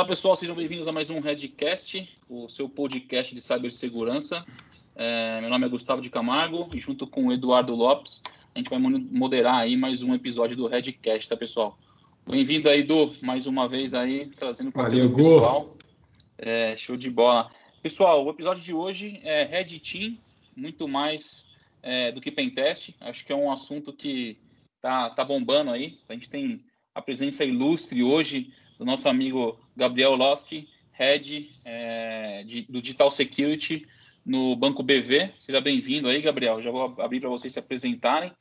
Olá pessoal, sejam bem-vindos a mais um Redcast, o seu podcast de cibersegurança. É, meu nome é Gustavo de Camargo e junto com o Eduardo Lopes, a gente vai moderar aí mais um episódio do Redcast, tá pessoal? Bem-vindo aí, Edu, mais uma vez aí, trazendo conteúdo Valeu, pessoal. É, show de bola. Pessoal, o episódio de hoje é Red Team, muito mais é, do que Pentest. Acho que é um assunto que tá, tá bombando aí. A gente tem a presença ilustre hoje do nosso amigo Gabriel Losky, Head é, de, do Digital Security no Banco BV. Seja bem-vindo aí, Gabriel. Já vou abrir para vocês se apresentarem.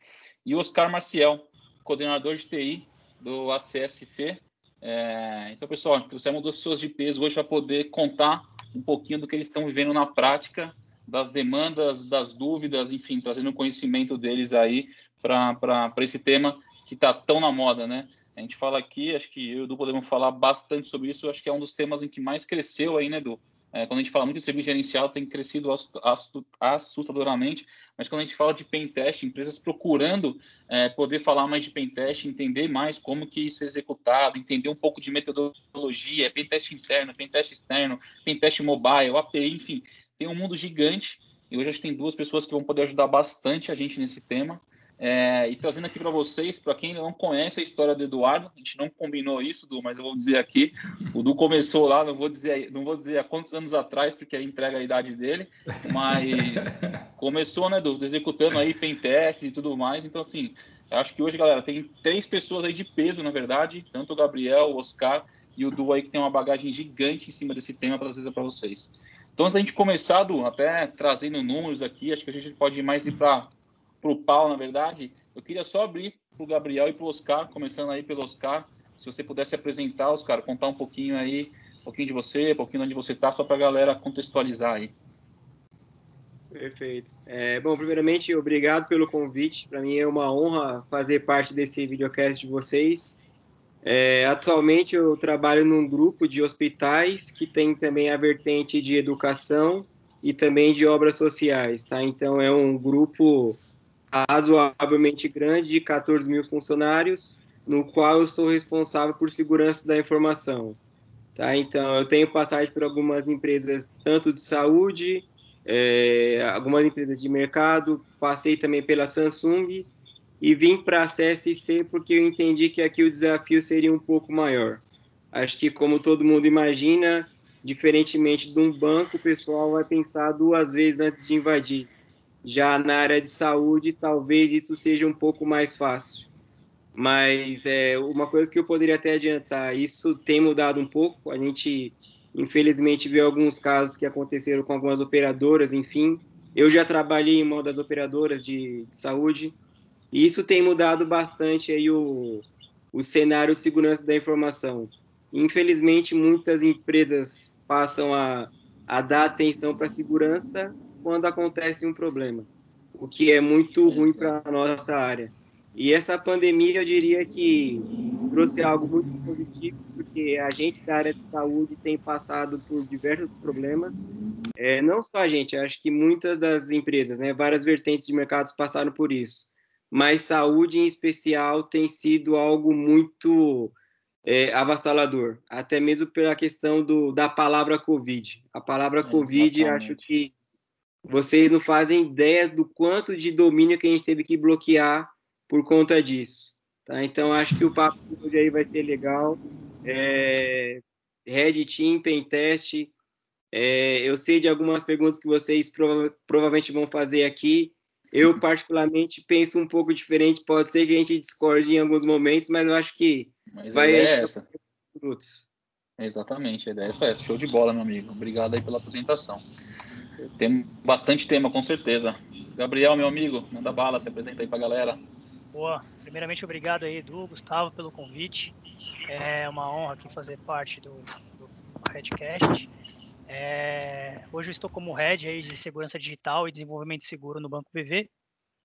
E Oscar Marcial, coordenador de TI do ACSC. É, então, pessoal, trouxemos duas pessoas de peso hoje para poder contar um pouquinho do que eles estão vivendo na prática, das demandas, das dúvidas, enfim, trazendo o conhecimento deles aí para esse tema que está tão na moda, né? A gente fala aqui, acho que eu e o Edu podemos falar bastante sobre isso, acho que é um dos temas em que mais cresceu aí, né, Edu? É, quando a gente fala muito de serviço gerencial, tem crescido assustadoramente, mas quando a gente fala de pentest, empresas procurando é, poder falar mais de pentest, entender mais como que isso é executado, entender um pouco de metodologia, pentest interno, pentest externo, pentest mobile, API, enfim, tem um mundo gigante, e hoje a gente tem duas pessoas que vão poder ajudar bastante a gente nesse tema, é, e trazendo aqui para vocês, para quem não conhece a história do Eduardo, a gente não combinou isso, Du, mas eu vou dizer aqui. O Du começou lá, não vou dizer, não vou dizer há quantos anos atrás, porque aí entrega a idade dele, mas começou, né, Du, executando aí pentestes e tudo mais. Então, assim, acho que hoje, galera, tem três pessoas aí de peso, na verdade, tanto o Gabriel, o Oscar e o Du aí, que tem uma bagagem gigante em cima desse tema para trazer para vocês. Então, antes da gente começar, Du, até trazendo números aqui, acho que a gente pode mais ir para para o Paulo, na verdade, eu queria só abrir para o Gabriel e para o Oscar, começando aí pelo Oscar. Se você pudesse apresentar, Oscar, contar um pouquinho aí, um pouquinho de você, um pouquinho de onde você está, só para a galera contextualizar aí. Perfeito. É, bom, primeiramente, obrigado pelo convite. Para mim é uma honra fazer parte desse videocast de vocês. É, atualmente eu trabalho num grupo de hospitais que tem também a vertente de educação e também de obras sociais, tá? Então é um grupo razoavelmente grande de 14 mil funcionários, no qual eu sou responsável por segurança da informação. Tá? Então, eu tenho passagem por algumas empresas, tanto de saúde, é, algumas empresas de mercado, passei também pela Samsung e vim para a CSC porque eu entendi que aqui o desafio seria um pouco maior. Acho que, como todo mundo imagina, diferentemente de um banco, o pessoal vai pensar duas vezes antes de invadir. Já na área de saúde, talvez isso seja um pouco mais fácil. Mas é uma coisa que eu poderia até adiantar, isso tem mudado um pouco. A gente, infelizmente, viu alguns casos que aconteceram com algumas operadoras, enfim. Eu já trabalhei em uma das operadoras de, de saúde, e isso tem mudado bastante aí o, o cenário de segurança da informação. Infelizmente, muitas empresas passam a, a dar atenção para a segurança quando acontece um problema, o que é muito ruim para a nossa área. E essa pandemia, eu diria que trouxe algo muito positivo, porque a gente da área de saúde tem passado por diversos problemas. É, não só a gente, acho que muitas das empresas, né, várias vertentes de mercados passaram por isso. Mas saúde, em especial, tem sido algo muito é, avassalador, até mesmo pela questão do, da palavra Covid. A palavra é, Covid, acho que vocês não fazem ideia do quanto de domínio que a gente teve que bloquear por conta disso. Tá? Então, acho que o papo de hoje aí vai ser legal. É, Red Team, Pentest. É, eu sei de algumas perguntas que vocês prova provavelmente vão fazer aqui. Eu, particularmente, penso um pouco diferente. Pode ser que a gente discorde em alguns momentos, mas eu acho que mas vai. É essa. Minutos. Exatamente, a ideia é essa. Show de bola, meu amigo. Obrigado aí pela apresentação. Tem bastante tema, com certeza. Gabriel, meu amigo, manda bala, se apresenta aí pra galera. Boa, primeiramente obrigado aí, Edu, Gustavo, pelo convite. É uma honra aqui fazer parte do, do Redcast. É, hoje eu estou como Head aí de Segurança Digital e Desenvolvimento Seguro no Banco BV.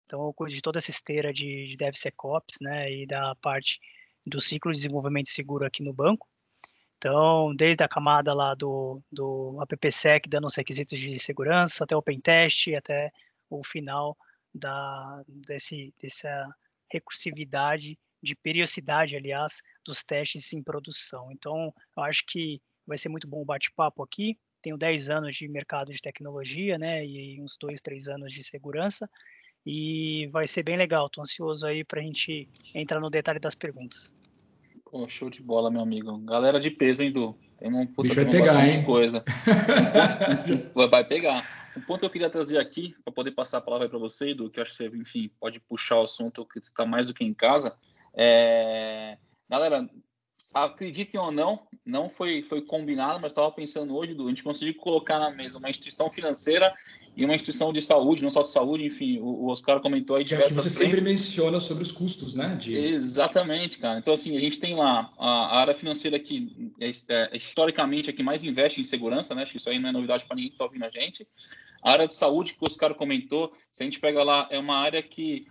Então eu cuido de toda essa esteira de, de DevSecOps, né, e da parte do ciclo de desenvolvimento seguro aqui no banco. Então, desde a camada lá do, do AppSec, dando os requisitos de segurança, até o pentest, até o final da, desse, dessa recursividade, de periodicidade, aliás, dos testes em produção. Então, eu acho que vai ser muito bom o bate-papo aqui. Tenho 10 anos de mercado de tecnologia, né, e uns 2, 3 anos de segurança, e vai ser bem legal. Estou ansioso aí para a gente entrar no detalhe das perguntas. Show de bola, meu amigo. Galera de peso, hein, Du? Tem um puta, Bicho vai pegar, hein? coisa. Um ponto, vai pegar. Um ponto que eu queria trazer aqui, para poder passar a palavra para você, Edu, que eu acho que você, enfim, pode puxar o assunto que está mais do que em casa. É... Galera, acreditem ou não, não foi, foi combinado, mas estava pensando hoje, Edu, a gente conseguiu colocar na mesa uma instituição financeira e uma instituição de saúde, não só de saúde, enfim, o, o Oscar comentou aí diversas... É que você frentes. sempre menciona sobre os custos, né? De... Exatamente, cara. Então, assim, a gente tem lá a, a área financeira que é, é, historicamente é que mais investe em segurança, né? Acho que isso aí não é novidade para ninguém que está ouvindo a gente. A área de saúde que o Oscar comentou, se a gente pega lá, é uma área que,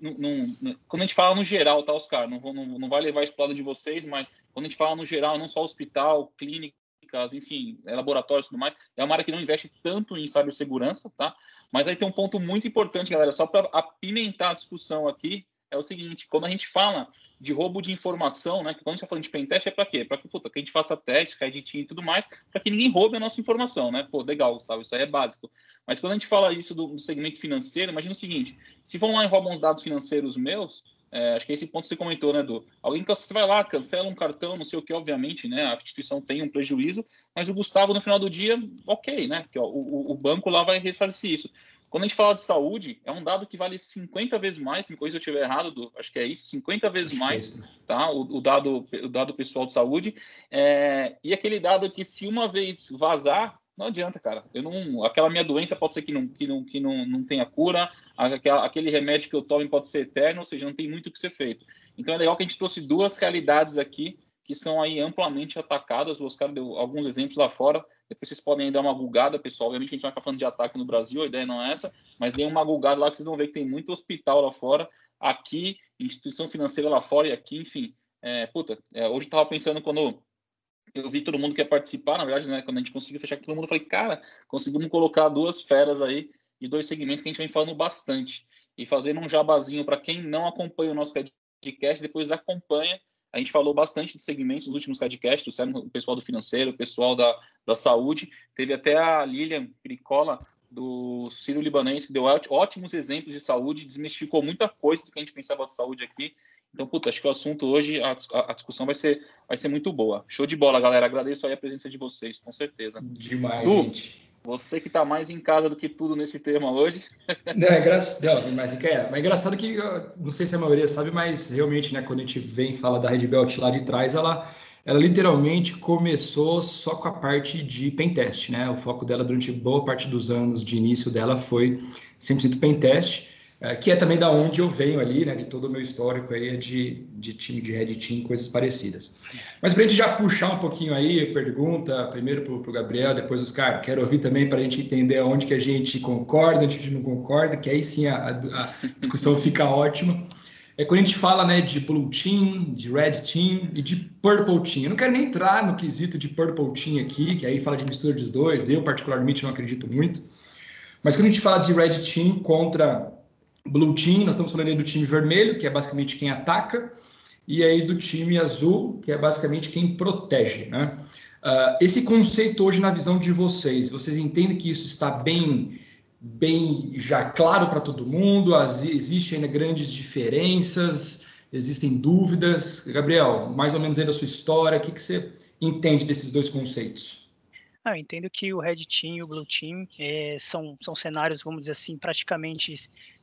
num, quando a gente fala no geral, tá, Oscar? Não, vou, não, não vai levar isso para lado de vocês, mas quando a gente fala no geral, não só hospital, clínica, enfim, é, laboratórios e tudo mais, é uma área que não investe tanto em cibersegurança, tá? Mas aí tem um ponto muito importante, galera, só para apimentar a discussão aqui, é o seguinte, quando a gente fala de roubo de informação, né, quando a gente está falando de pentest, é para quê? Para que, puta, que a gente faça testes, creditinho e tudo mais, para que ninguém roube a nossa informação, né? Pô, legal, Gustavo, isso aí é básico. Mas quando a gente fala isso do, do segmento financeiro, imagina o seguinte, se vão lá e roubam os dados financeiros meus, é, acho que é esse ponto que você comentou, né, do alguém que você vai lá, cancela um cartão, não sei o que, obviamente, né, a instituição tem um prejuízo, mas o Gustavo no final do dia, ok, né, que ó, o, o banco lá vai ressarcir isso. Quando a gente fala de saúde, é um dado que vale 50 vezes mais, me coisa eu estiver errado, do, acho que é isso, 50 vezes mais, tá, o, o, dado, o dado pessoal de saúde, é, e aquele dado que se uma vez vazar, não adianta, cara. Eu não, aquela minha doença pode ser que não, que não, que não, não tenha cura, aquela, aquele remédio que eu tomo pode ser eterno, ou seja, não tem muito o que ser feito. Então é legal que a gente trouxe duas realidades aqui que são aí amplamente atacadas. O Oscar deu alguns exemplos lá fora. Depois vocês podem dar uma gulgada, pessoal. Obviamente a gente vai ficar falando de ataque no Brasil, a ideia não é essa, mas dê uma gulgada lá que vocês vão ver que tem muito hospital lá fora, aqui, instituição financeira lá fora e aqui, enfim. É, puta, é, hoje eu tava pensando quando eu vi todo mundo que ia participar, na verdade, né, quando a gente conseguiu fechar com todo mundo, eu falei, cara, conseguimos colocar duas feras aí de dois segmentos que a gente vem falando bastante. E fazendo um jabazinho para quem não acompanha o nosso podcast, depois acompanha. A gente falou bastante de segmentos nos últimos podcasts, o pessoal do financeiro, o pessoal da, da saúde. Teve até a Lilian Pericola, do Ciro Libanês, que deu ótimos exemplos de saúde, desmistificou muita coisa do que a gente pensava de saúde aqui. Então, puta, acho que o assunto hoje, a, a, discussão vai ser, vai ser muito boa. Show de bola, galera. Agradeço aí a presença de vocês, com certeza. Demais, du, gente. Você que está mais em casa do que tudo nesse tema hoje. Não, é, gra... não, mas, é, mas é engraçado que, não sei se a maioria sabe, mas realmente, né, quando a gente vem e fala da Red Belt lá de trás, ela, ela literalmente começou só com a parte de pentest, né? O foco dela durante boa parte dos anos de início dela foi 100% pentest. É, que é também da onde eu venho ali, né, de todo o meu histórico aí de, de time de Red Team, coisas parecidas. Mas para a gente já puxar um pouquinho aí, pergunta primeiro para o Gabriel, depois os caras, quero ouvir também para a gente entender onde que a gente concorda, onde a gente não concorda, que aí sim a, a discussão fica ótima. É quando a gente fala né, de Blue Team, de Red Team e de Purple Team. Eu não quero nem entrar no quesito de Purple Team aqui, que aí fala de mistura dos dois, eu particularmente não acredito muito. Mas quando a gente fala de Red Team contra Blue Team, nós estamos falando aí do time vermelho, que é basicamente quem ataca, e aí do time azul, que é basicamente quem protege, né? Uh, esse conceito hoje na visão de vocês, vocês entendem que isso está bem, bem já claro para todo mundo? As, existem ainda grandes diferenças? Existem dúvidas? Gabriel, mais ou menos aí da sua história, o que, que você entende desses dois conceitos? Ah, eu entendo que o Red Team e o Blue Team é, são, são cenários, vamos dizer assim, praticamente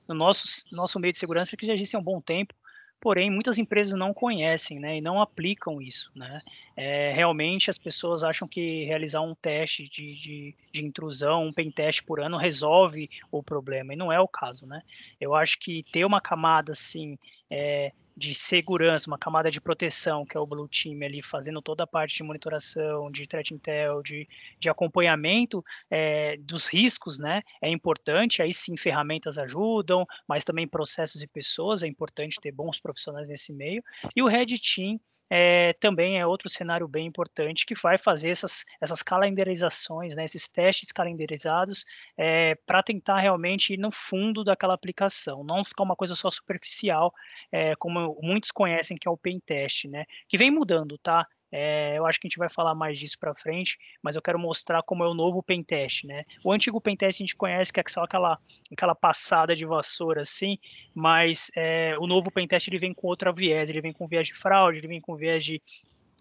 no nosso, nosso meio de segurança que já existem há um bom tempo, porém muitas empresas não conhecem né, e não aplicam isso. Né? É, realmente as pessoas acham que realizar um teste de, de, de intrusão, um pen teste por ano resolve o problema, e não é o caso. Né? Eu acho que ter uma camada assim, é, de segurança, uma camada de proteção, que é o Blue Team ali fazendo toda a parte de monitoração, de threat intel, de, de acompanhamento é, dos riscos, né? É importante, aí sim ferramentas ajudam, mas também processos e pessoas, é importante ter bons profissionais nesse meio. E o Red Team é, também é outro cenário bem importante que vai fazer essas, essas calendarizações, né, esses testes calendarizados, é, para tentar realmente ir no fundo daquela aplicação, não ficar uma coisa só superficial, é, como muitos conhecem que é o pen test, né, que vem mudando, tá? É, eu acho que a gente vai falar mais disso para frente, mas eu quero mostrar como é o novo pentest, né? O antigo pentest a gente conhece que é só aquela, aquela passada de vassoura assim, mas é, o novo pentest ele vem com outra viés, ele vem com viés de fraude, ele vem com viés de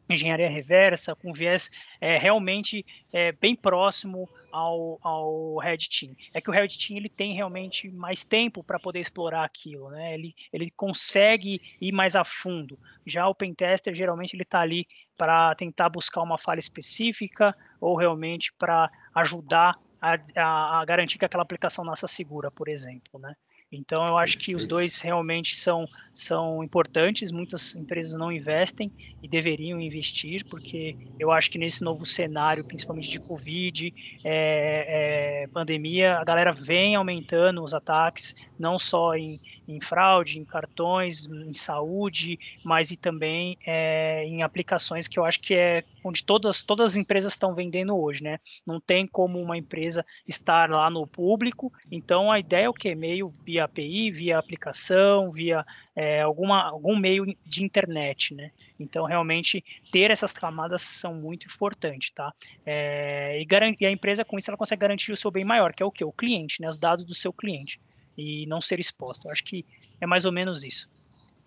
engenharia reversa, com viés é, realmente é, bem próximo ao, ao Red Team. É que o Red Team ele tem realmente mais tempo para poder explorar aquilo, né? Ele, ele consegue ir mais a fundo. Já o Pentester geralmente ele está ali para tentar buscar uma falha específica ou realmente para ajudar a, a, a, garantir que aquela aplicação nasça segura, por exemplo, né? Então eu acho que os dois realmente são, são importantes. Muitas empresas não investem e deveriam investir, porque eu acho que nesse novo cenário, principalmente de Covid, é, é, pandemia, a galera vem aumentando os ataques, não só em, em fraude, em cartões, em saúde, mas e também é, em aplicações que eu acho que é onde todas, todas as empresas estão vendendo hoje, né? Não tem como uma empresa estar lá no público, então a ideia é o que? Meio via API, via aplicação, via é, alguma, algum meio de internet, né? Então, realmente, ter essas camadas são muito importantes, tá? É, e, e, a empresa, com isso, ela consegue garantir o seu bem maior, que é o que? O cliente, né? Os dados do seu cliente e não ser exposto. Eu acho que é mais ou menos isso.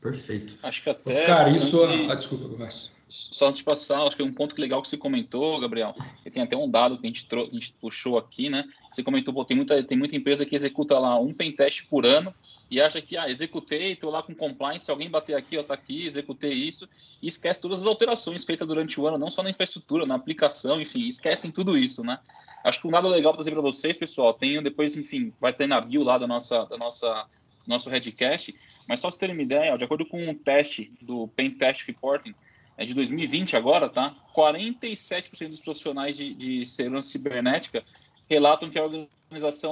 Perfeito. Acho que até. Oscar, isso. De... Ah, desculpa, começa. Só antes de passar, acho que um ponto legal que você comentou, Gabriel, e tem até um dado que a gente, trou... a gente puxou aqui, né? Você comentou, pô, tem muita, tem muita empresa que executa lá um pentest por ano e acha que, ah, executei, estou lá com compliance, se alguém bater aqui, ó, tá aqui, executei isso, e esquece todas as alterações feitas durante o ano, não só na infraestrutura, na aplicação, enfim, esquecem tudo isso, né? Acho que um dado legal para dizer para vocês, pessoal, tenho depois, enfim, vai ter na bio lá da nossa, da nossa nosso Redcast, mas só para vocês terem uma ideia, ó, de acordo com um teste do Pen Test Reporting, é de 2020 agora, tá? 47% dos profissionais de, de segurança cibernética relatam que a organização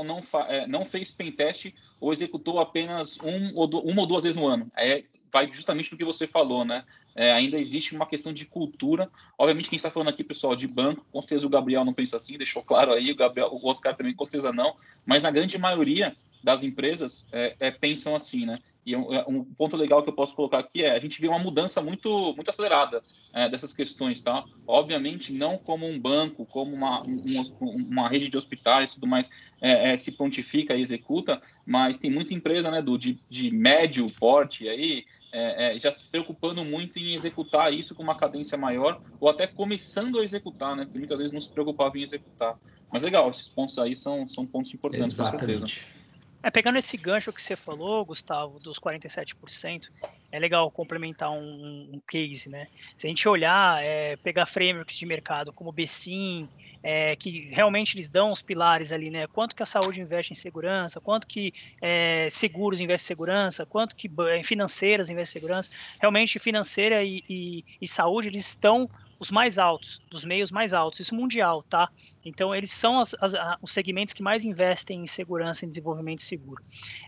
não, é, não fez pentest ou executou apenas um ou do, uma ou duas vezes no ano. É, vai justamente no que você falou, né? É, ainda existe uma questão de cultura. Obviamente, quem está falando aqui, pessoal, de banco, com certeza o Gabriel não pensa assim, deixou claro aí, o Gabriel, o Oscar também com certeza não, mas na grande maioria das empresas é, é, pensam assim, né? E um, é, um, ponto legal que eu posso colocar aqui é a gente vê uma mudança muito, muito acelerada é, dessas questões, tá? Obviamente não como um banco, como uma, um, uma rede de hospitais, tudo mais é, é, se prontifica e executa, mas tem muita empresa, né, do de, de médio porte aí é, já se preocupando muito em executar isso com uma cadência maior ou até começando a executar, né? Porque muitas vezes não se preocupava em executar. Mas legal, esses pontos aí são, são pontos importantes, Exatamente. com certeza. É, pegando esse gancho que você falou, Gustavo, dos 47%, é legal complementar um, um case, né? Se a gente olhar, é, pegar frameworks de mercado como o BSIM, é, que realmente eles dão os pilares ali, né? Quanto que a saúde investe em segurança, quanto que é, seguros investe em segurança, quanto que é, financeiras investe em segurança. Realmente, financeira e, e, e saúde, eles estão os mais altos, dos meios mais altos, isso mundial, tá? Então, eles são as, as, os segmentos que mais investem em segurança e desenvolvimento seguro.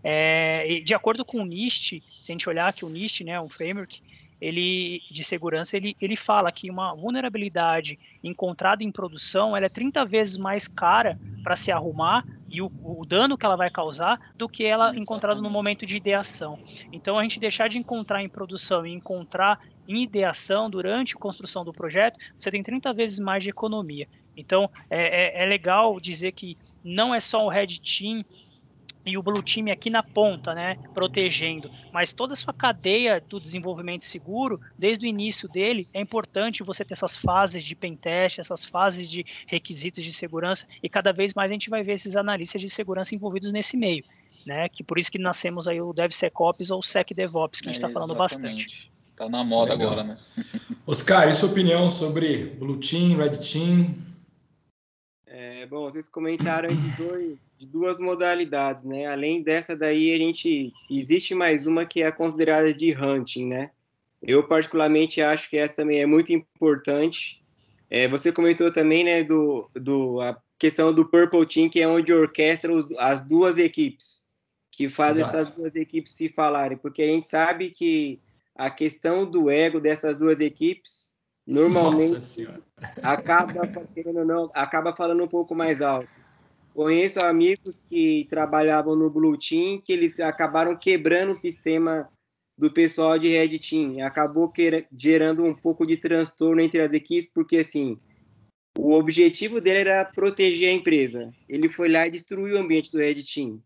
É, de acordo com o NIST, se a gente olhar aqui o NIST, né, um framework, ele de segurança, ele, ele fala que uma vulnerabilidade encontrada em produção ela é 30 vezes mais cara para se arrumar e o, o, dano que ela vai causar do que ela encontrada no momento de ideação. Então a gente deixar de encontrar em produção e encontrar em ideação, durante a construção do projeto, você tem 30 vezes mais de economia. Então, é, é, é legal dizer que não é só o Red Team e o Blue Team aqui na ponta, né, protegendo, mas toda a sua cadeia do desenvolvimento seguro, desde o início dele, é importante você ter essas fases de pentest, essas fases de requisitos de segurança, e cada vez mais a gente vai ver esses analistas de segurança envolvidos nesse meio, né, que por isso que nascemos aí o DevSecOps ou o SecDevOps, que a gente está é, falando bastante. Tá na moda Legal. agora, né? Oscar, e sua opinião sobre Blue Team, Red Team? É, bom, vocês comentaram de, dois, de, duas modalidades, né? Além dessa daí, a gente existe mais uma que é considerada de hunting, né? Eu particularmente acho que essa também é muito importante. É, você comentou também, né, do, do a questão do Purple Team, que é onde orquestra os, as duas equipes, que fazem Exato. essas duas equipes se falarem, porque a gente sabe que a questão do ego dessas duas equipes normalmente acaba, não, acaba falando um pouco mais alto. Conheço amigos que trabalhavam no Blue Team que eles acabaram quebrando o sistema do pessoal de Red Team. Acabou gerando um pouco de transtorno entre as equipes, porque assim, o objetivo dele era proteger a empresa. Ele foi lá e destruiu o ambiente do Red Team.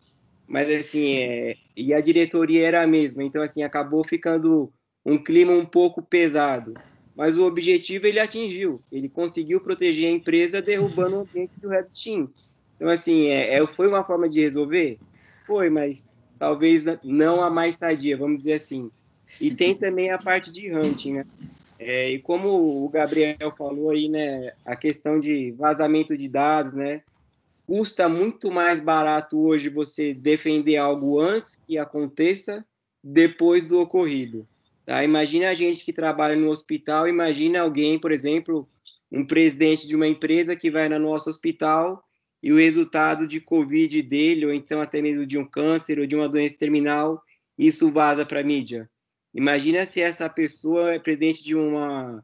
Mas assim, é... e a diretoria era a mesma, então assim, acabou ficando um clima um pouco pesado. Mas o objetivo ele atingiu. Ele conseguiu proteger a empresa derrubando o ambiente do Red Team. Então assim, é, é, foi uma forma de resolver? Foi, mas talvez não a mais sadia, vamos dizer assim. E tem também a parte de hunting, né? É, e como o Gabriel falou aí, né, a questão de vazamento de dados, né, custa muito mais barato hoje você defender algo antes que aconteça depois do ocorrido. Tá? Imagina a gente que trabalha no hospital, imagina alguém, por exemplo, um presidente de uma empresa que vai no nosso hospital e o resultado de Covid dele, ou então até mesmo de um câncer ou de uma doença terminal, isso vaza para a mídia. Imagina se essa pessoa é presidente de uma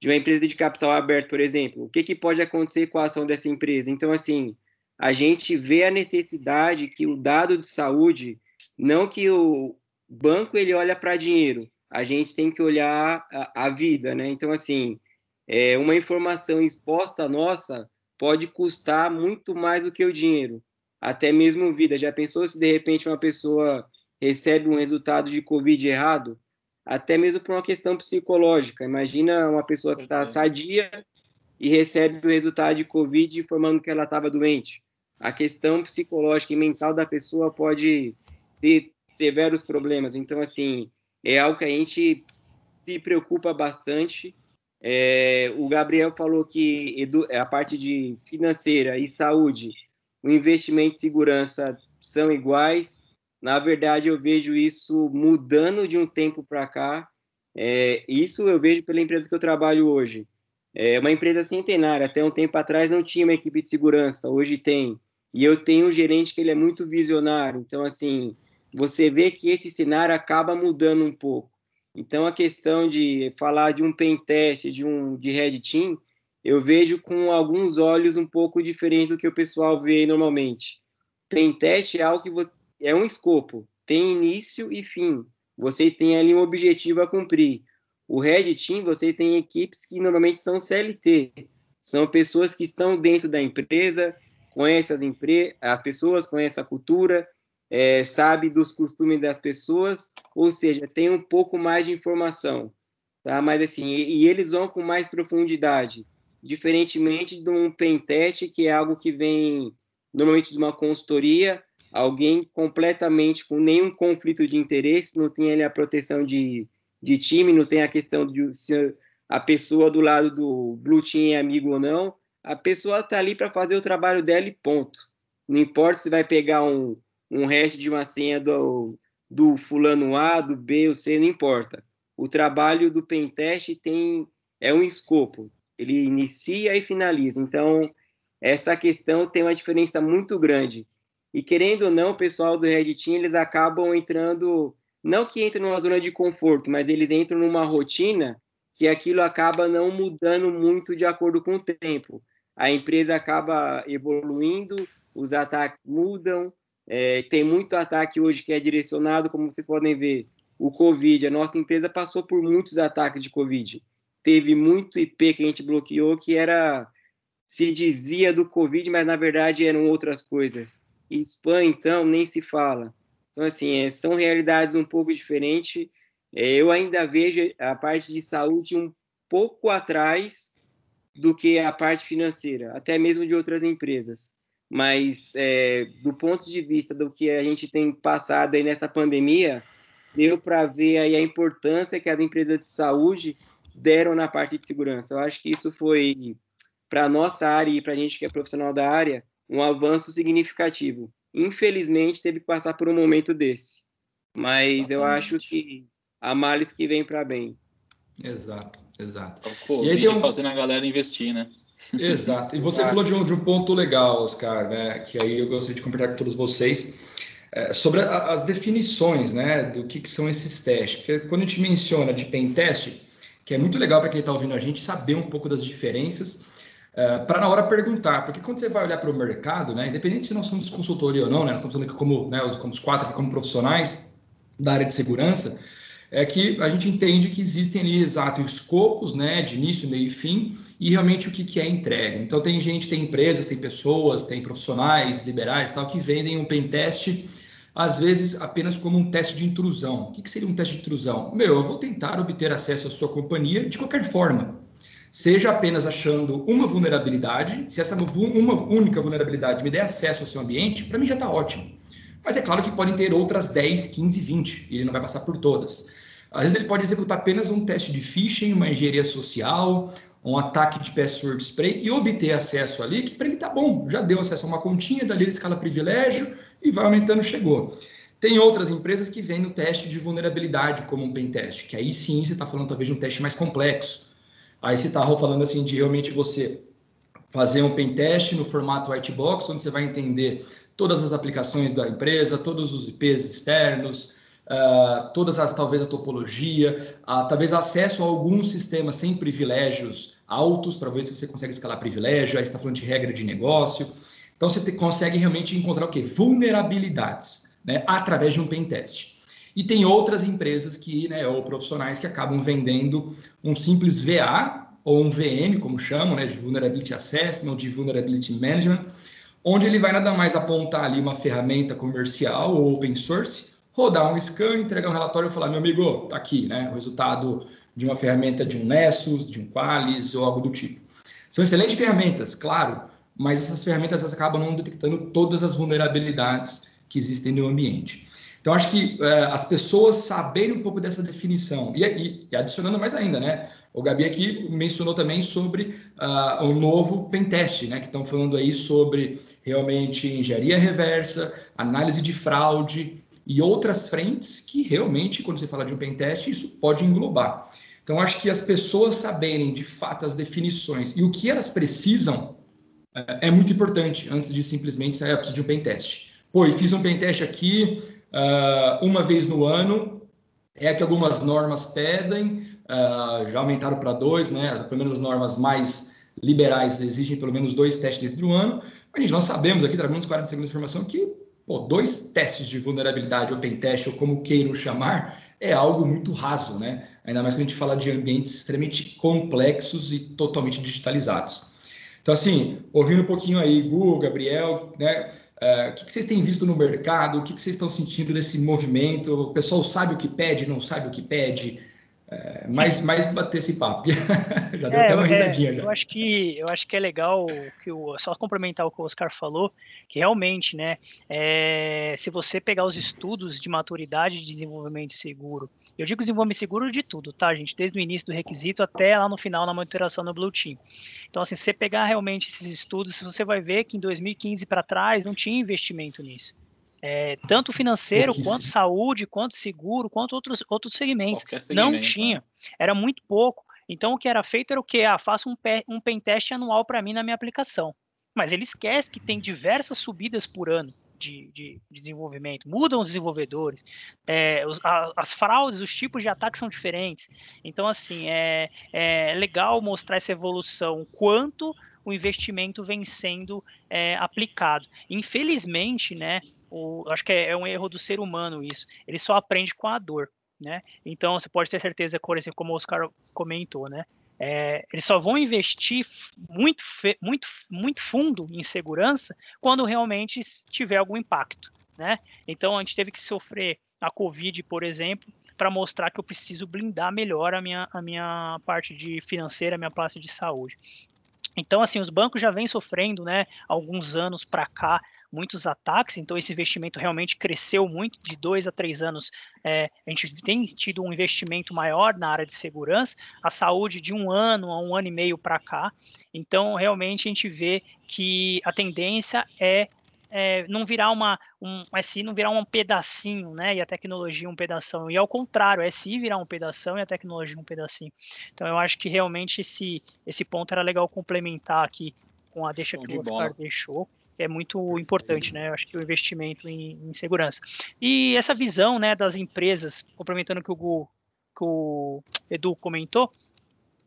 de uma empresa de capital aberto, por exemplo. O que, que pode acontecer com a ação dessa empresa? Então, assim, a gente vê a necessidade que o dado de saúde, não que o banco ele olha para dinheiro, a gente tem que olhar a, a vida, né? Então, assim, é, uma informação exposta nossa pode custar muito mais do que o dinheiro, até mesmo vida. Já pensou se de repente uma pessoa recebe um resultado de Covid errado? Até mesmo por uma questão psicológica. Imagina uma pessoa que está sadia e recebe o resultado de Covid informando que ela estava doente. A questão psicológica e mental da pessoa pode ter severos problemas. Então, assim, é algo que a gente se preocupa bastante é, o Gabriel falou que a parte de financeira e saúde, o investimento e segurança são iguais. Na verdade, eu vejo isso mudando de um tempo para cá. É, isso eu vejo pela empresa que eu trabalho hoje. É uma empresa centenária. Até um tempo atrás não tinha uma equipe de segurança, hoje tem. E eu tenho um gerente que ele é muito visionário. Então, assim, você vê que esse cenário acaba mudando um pouco. Então, a questão de falar de um pen test, de um de red team, eu vejo com alguns olhos um pouco diferente do que o pessoal vê normalmente. Pen test é algo que você, é um escopo, tem início e fim. Você tem ali um objetivo a cumprir. O red team, você tem equipes que normalmente são CLT, são pessoas que estão dentro da empresa, conhecem as, empre as pessoas, conhecem a cultura, é, sabe dos costumes das pessoas, ou seja, tem um pouco mais de informação, tá? Mas assim, e, e eles vão com mais profundidade, diferentemente de um pentest, que é algo que vem normalmente de uma consultoria, alguém completamente com nenhum conflito de interesse, não tem ali a proteção de, de time, não tem a questão de se a pessoa do lado do Blue Team é amigo ou não, a pessoa está ali para fazer o trabalho dela e ponto. Não importa se vai pegar um, um hash de uma senha do, do fulano A, do B, o C, não importa. O trabalho do pentest tem é um escopo. Ele inicia e finaliza. Então, essa questão tem uma diferença muito grande. E querendo ou não, o pessoal do Red Team, eles acabam entrando, não que entram numa zona de conforto, mas eles entram numa rotina que aquilo acaba não mudando muito de acordo com o tempo. A empresa acaba evoluindo, os ataques mudam, é, tem muito ataque hoje que é direcionado, como vocês podem ver, o Covid. A nossa empresa passou por muitos ataques de Covid. Teve muito IP que a gente bloqueou que era se dizia do Covid, mas na verdade eram outras coisas. E spam, então, nem se fala. Então, assim, é, são realidades um pouco diferentes. É, eu ainda vejo a parte de saúde um pouco atrás do que a parte financeira, até mesmo de outras empresas mas é, do ponto de vista do que a gente tem passado aí nessa pandemia, deu para ver aí a importância que as empresas de saúde deram na parte de segurança. Eu acho que isso foi, para a nossa área e para a gente que é profissional da área, um avanço significativo. Infelizmente, teve que passar por um momento desse. Mas Exatamente. eu acho que há males que vem para bem. Exato, exato. Pô, e aí tem um... fazendo a galera investir, né? Exato. E você Exato. falou de um, de um ponto legal, Oscar, né? Que aí eu gostaria de compartilhar com todos vocês. É, sobre a, as definições né, do que, que, são esses testes. Porque quando a gente menciona de pen test, que é muito legal para quem está ouvindo a gente saber um pouco das diferenças, é, para na hora perguntar, porque quando você vai olhar para o mercado, né, independente se nós somos consultoria ou não, né, nós estamos falando aqui como, né, como os quatro aqui como profissionais da área de segurança, é que a gente entende que existem ali exato escopos, né, de início, meio e fim, e realmente o que, que é entrega. Então tem gente, tem empresas, tem pessoas, tem profissionais liberais tal que vendem um pentest às vezes apenas como um teste de intrusão. O que, que seria um teste de intrusão? Meu, eu vou tentar obter acesso à sua companhia de qualquer forma. Seja apenas achando uma vulnerabilidade, se essa uma única vulnerabilidade me der acesso ao seu ambiente, para mim já está ótimo. Mas é claro que podem ter outras 10, 15, 20, e ele não vai passar por todas. Às vezes ele pode executar apenas um teste de phishing, uma engenharia social, um ataque de password spray e obter acesso ali, que para ele tá bom, já deu acesso a uma continha, dali ele escala privilégio e vai aumentando, chegou. Tem outras empresas que vêm no teste de vulnerabilidade como um pen teste, que aí sim você está falando talvez de um teste mais complexo. Aí você está falando assim de realmente você fazer um pen teste no formato white box, onde você vai entender todas as aplicações da empresa, todos os IPs externos, uh, todas as, talvez a topologia, uh, talvez acesso a algum sistema sem privilégios altos, para ver se você consegue escalar privilégio, aí está falando de regra de negócio. Então você te, consegue realmente encontrar o quê? Vulnerabilidades, né? Através de um pen test. E tem outras empresas que, né, ou profissionais que acabam vendendo um simples VA ou um VM, como chamam, né, de Vulnerability Assessment, de Vulnerability Management, onde ele vai nada mais apontar ali uma ferramenta comercial ou open source rodar um scan, entregar um relatório e falar, meu amigo, tá aqui, né? O resultado de uma ferramenta de um Nessus, de um Qualys ou algo do tipo. São excelentes ferramentas, claro, mas essas ferramentas acabam não detectando todas as vulnerabilidades que existem no ambiente. Então, acho que é, as pessoas saberem um pouco dessa definição, e, e, e, adicionando mais ainda, né? O Gabi aqui mencionou também sobre uh, o novo pentest, né? Que estão falando aí sobre realmente engenharia reversa, análise de fraude, e outras frentes que realmente, quando você fala de um pentest, isso pode englobar. Então, acho que as pessoas saberem de fato as definições e o que elas precisam é, é muito importante antes de simplesmente sair, ah, preciso de um pentest. Pô, e fiz um pentest aqui uh, uma vez no ano, é que algumas normas pedem, uh, já aumentaram para dois, né? Pelo menos as normas mais liberais exigem pelo menos dois testes dentro do ano. Mas, gente, nós sabemos aqui, trabalhando nos 40 segundos de informação, que Pô, dois testes de vulnerabilidade, open test, ou como queiram chamar, é algo muito raso, né? Ainda mais quando a gente fala de ambientes extremamente complexos e totalmente digitalizados. Então, assim, ouvindo um pouquinho aí, Gu, Gabriel, né? Uh, o que, que, vocês têm visto no mercado? O que, que, vocês estão sentindo desse movimento? O pessoal sabe o que pede, não sabe o que pede? É, mais, mais bater esse papo, já deu é, até uma é, risadinha. É, já. Eu, acho que, eu acho que é legal, que o, só complementar o que o Oscar falou, que realmente, né, é, se você pegar os estudos de maturidade de desenvolvimento seguro, eu digo desenvolvimento seguro de tudo, tá, gente? Desde o início do requisito até lá no final na monitoração no Blue Team. Então, assim, se você pegar realmente esses estudos, você vai ver que em 2015 para trás não tinha investimento nisso é, tanto financeiro, quanto saúde, quanto seguro, quanto outros, outros segmentos. Não né? tinha, era muito pouco. Então, o que era feito era o quê? Ah, faça um, um pentest anual para mim na minha aplicação. Mas ele esquece que tem diversas subidas por ano. De, de, de, desenvolvimento, mudam os desenvolvedores, é, os, a, as fraudes, os tipos de ataques são diferentes. Então, assim, é, é legal mostrar essa evolução, quanto o investimento vem sendo é, aplicado. Infelizmente, né, acho que é, é, um erro do ser humano isso. Ele só aprende com a dor, né? Então você pode ter certeza, por exemplo, como o Oscar comentou, né? É, eles só vão investir muito, muito, muito fundo em segurança quando realmente tiver algum impacto, né? Então a gente teve que sofrer a Covid, por exemplo, para mostrar que eu preciso blindar melhor a minha, a minha parte de financeira, a minha parte de saúde. Então, assim, os bancos já vêm sofrendo, né, alguns anos para cá, muitos ataques, então esse investimento realmente cresceu muito, de dois a três anos é, a gente tem tido um investimento maior na área de segurança, a saúde de um ano a um ano e meio para cá, então realmente a gente vê que a tendência é, é não virar uma, um SI não virar um pedacinho, né, e a tecnologia um pedação, e ao contrário, a SI virar um pedação e a tecnologia um pedacinho. Então eu acho que realmente esse, esse ponto era legal complementar aqui com a deixa que o Oscar deixou é muito importante, né? Eu acho que o investimento em, em, segurança. E essa visão, né, das empresas, complementando o que o, que o Edu comentou,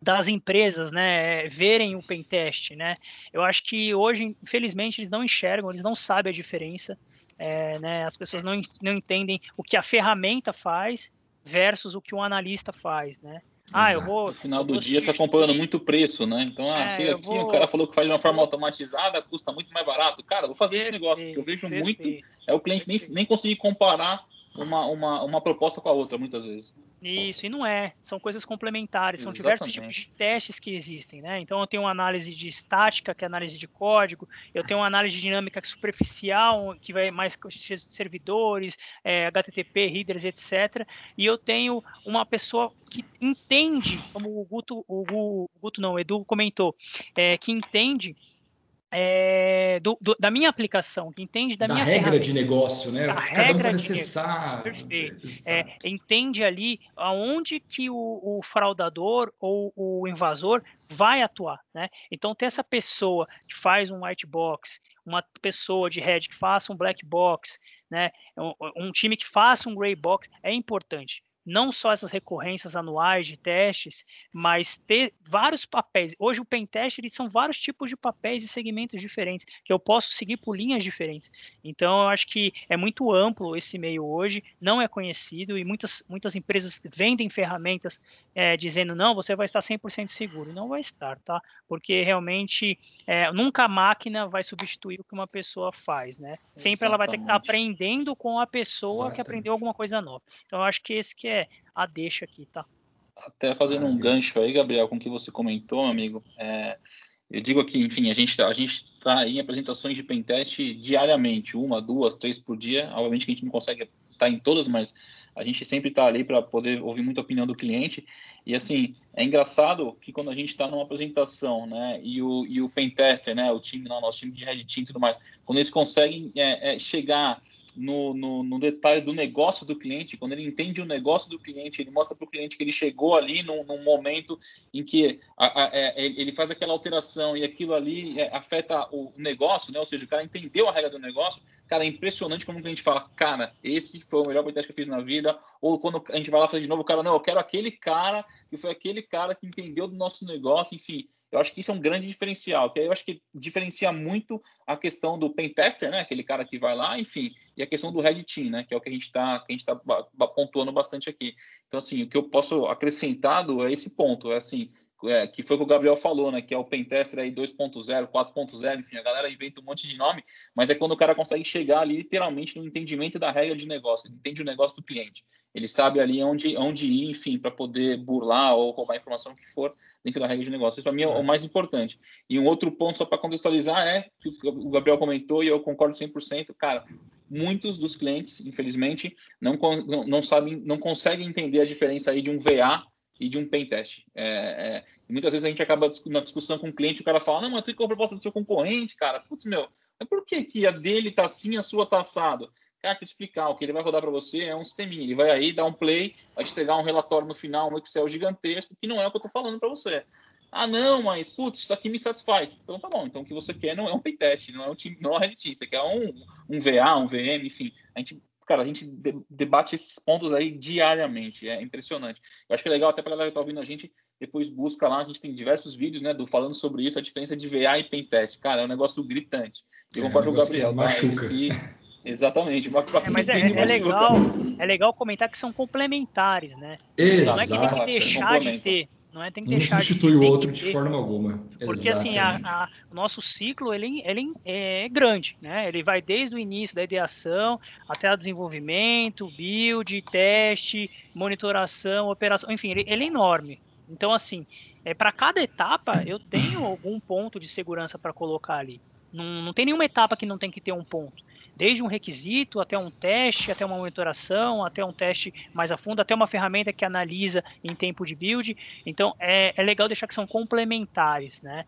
das empresas, né, verem o pentest, né? Eu acho que hoje, infelizmente, eles não enxergam, eles não sabem a diferença, é, né? As pessoas não, não entendem o que a ferramenta faz versus o que um analista faz, né? Ah, eu vou. No final do vou dia, você acompanhando muito preço, né? Então, ah, É, chega aqui, vou- o cara falou que faz de uma forma automatizada, custa muito mais barato. Cara, vou fazer esse negócio, porque eu vejo muito, Perfeito. é o cliente nem, nem conseguir comparar uma, uma, uma proposta com a outra, muitas vezes. Isso, e não é. São coisas complementares, são diversos tipos Exatamente. de testes que existem, né? Então eu tenho uma análise de estática, que é análise de código, eu tenho uma análise dinâmica superficial, que vai mais servidores, é, HTTP, headers, etc. E eu tenho uma pessoa que entende, como o Guto, o o Guto não, o Edu comentou, é, que entende é, do- do- da minha aplicação, que entende da, Da minha regra de negócio, né? Da O que cada um pode acessar. Perfeito. É, entende ali aonde que o, o fraudador ou o invasor vai atuar, né? Então ter essa pessoa que faz um white box, uma pessoa de red que faça um black box, né? Um, um time que faça um gray box é importante. Não só essas recorrências anuais de testes, mas ter vários papéis. Hoje o pentest eles são vários tipos de papéis e segmentos diferentes que eu posso seguir por linhas diferentes. Então, eu acho que é muito amplo esse meio hoje, não é conhecido e muitas, muitas empresas vendem ferramentas é, dizendo, não, você vai estar 100% seguro. Não vai estar, tá? Porque realmente é, nunca a máquina vai substituir o que uma pessoa faz, né? Sempre ela vai ter que estar Exatamente. aprendendo com a pessoa que Exatamente. aprendeu alguma coisa nova. Então, eu acho que esse que é a deixa aqui, tá? Até fazendo um Maravilha. gancho aí, Gabriel, com o que você comentou, meu amigo. é, eu digo aqui, enfim, a gente tá- a gente está em apresentações de pentest diariamente, uma, duas, três por dia. Obviamente que a gente não consegue estar em todas, mas a gente sempre está ali para poder ouvir muita opinião do cliente. E assim, é engraçado que quando a gente está numa apresentação, né, e o, e o pentester, né, o time, nosso time de Red Team e tudo mais, quando eles conseguem é, é, chegar no, no, no detalhe do negócio do cliente, quando ele entende o negócio do cliente, ele mostra para o cliente que ele chegou ali num, num momento em que a, a, é, ele faz aquela alteração e aquilo ali é, afeta o negócio, né? ou seja, o cara entendeu a regra do negócio, cara, é impressionante quando o cliente fala, cara, esse foi o melhor podcast que eu fiz na vida, ou quando a gente vai lá fazer de novo, o cara, não, eu quero aquele cara, que foi aquele cara que entendeu do nosso negócio, enfim, eu acho que isso é um grande diferencial, que eu acho que diferencia muito a questão do pentester, né, aquele cara que vai lá, enfim, e a questão do red team, né, que é o que a gente está tá ba- pontuando bastante aqui. Então, assim, o que eu posso acrescentar é esse ponto, é assim, é, que foi o que o Gabriel falou, né, que é o pentester aí 2.0, 4.0, enfim, a galera inventa um monte de nome, mas é quando o cara consegue chegar ali literalmente no entendimento da regra de negócio, ele entende o negócio do cliente. Ele sabe ali onde, onde ir, enfim, para poder burlar ou roubar a informação que for dentro da regra de negócio. Isso para mim é o mais importante. E um outro ponto, só para contextualizar, é que o Gabriel comentou e eu concordo 100%, cara, muitos dos clientes, infelizmente, não, não, não sabem, não conseguem entender a diferença aí de um VA e de um pentest. É, é, e muitas vezes a gente acaba na discussão com o cliente, o cara fala, não, mas com a proposta do seu concorrente, cara, putz, meu, mas por que, que a dele tá assim, a sua tá assado? Cara, te explicar, o que ele vai rodar para você é um sisteminha, ele vai aí dar um play, vai te entregar um relatório no final, um Excel gigantesco, que não é o que eu tô falando para você. Ah, não, mas, putz, isso aqui me satisfaz. Então tá bom, então o que você quer não é um pentest, não é um time, não é um team, você quer um, um VA, um VM, enfim. A gente, cara, a gente de- debate esses pontos aí diariamente, é impressionante. Eu acho que é legal até pra galera que tá ouvindo a gente, depois busca lá, a gente tem diversos vídeos, né, do falando sobre isso, a diferença de VA e pentest. Cara, é um negócio gritante. Eu É, concordo com o Gabriel, tá? machuca. Esse- Exatamente. Mas, pra É, mas é, entende, é legal, é legal comentar que são complementares, né? Não é que tem que Exato. deixar de ter. Não é tem que Um deixar substitui de o outro de forma alguma. Porque assim, a- Exatamente. a- o nosso ciclo ele, ele é grande, né? Ele vai desde o início da ideação até o desenvolvimento, build, teste, monitoração, operação, enfim, ele, ele é enorme. Então, assim, é, para cada etapa eu tenho algum ponto de segurança para colocar ali. Não, não tem nenhuma etapa que não tem que ter um ponto. Desde um requisito até um teste, até uma monitoração, até um teste mais a fundo, até uma ferramenta que analisa em tempo de build. Então é, é legal deixar que são complementares, né?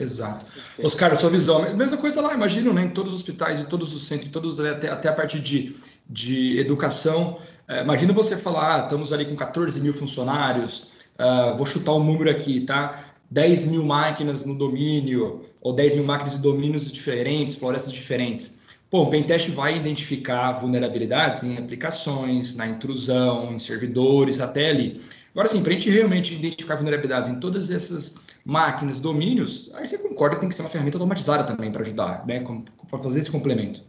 Exato. Oscar, sua visão. Mesma coisa lá, imagino, né? Em todos os hospitais, em todos os centros, todos, até, até a parte de, de educação. É, imagina você falar, ah, estamos ali com 14 mil funcionários, ah, vou chutar um número aqui, tá? 10 mil máquinas no domínio, ou 10 mil máquinas em domínios diferentes, florestas diferentes. Pô, o Pentest vai identificar vulnerabilidades em aplicações, na intrusão, em servidores, até ali. Agora, sim, para a gente realmente identificar vulnerabilidades em todas essas máquinas, domínios, aí você concorda que tem que ser uma ferramenta automatizada também para ajudar, né? Para fazer esse complemento.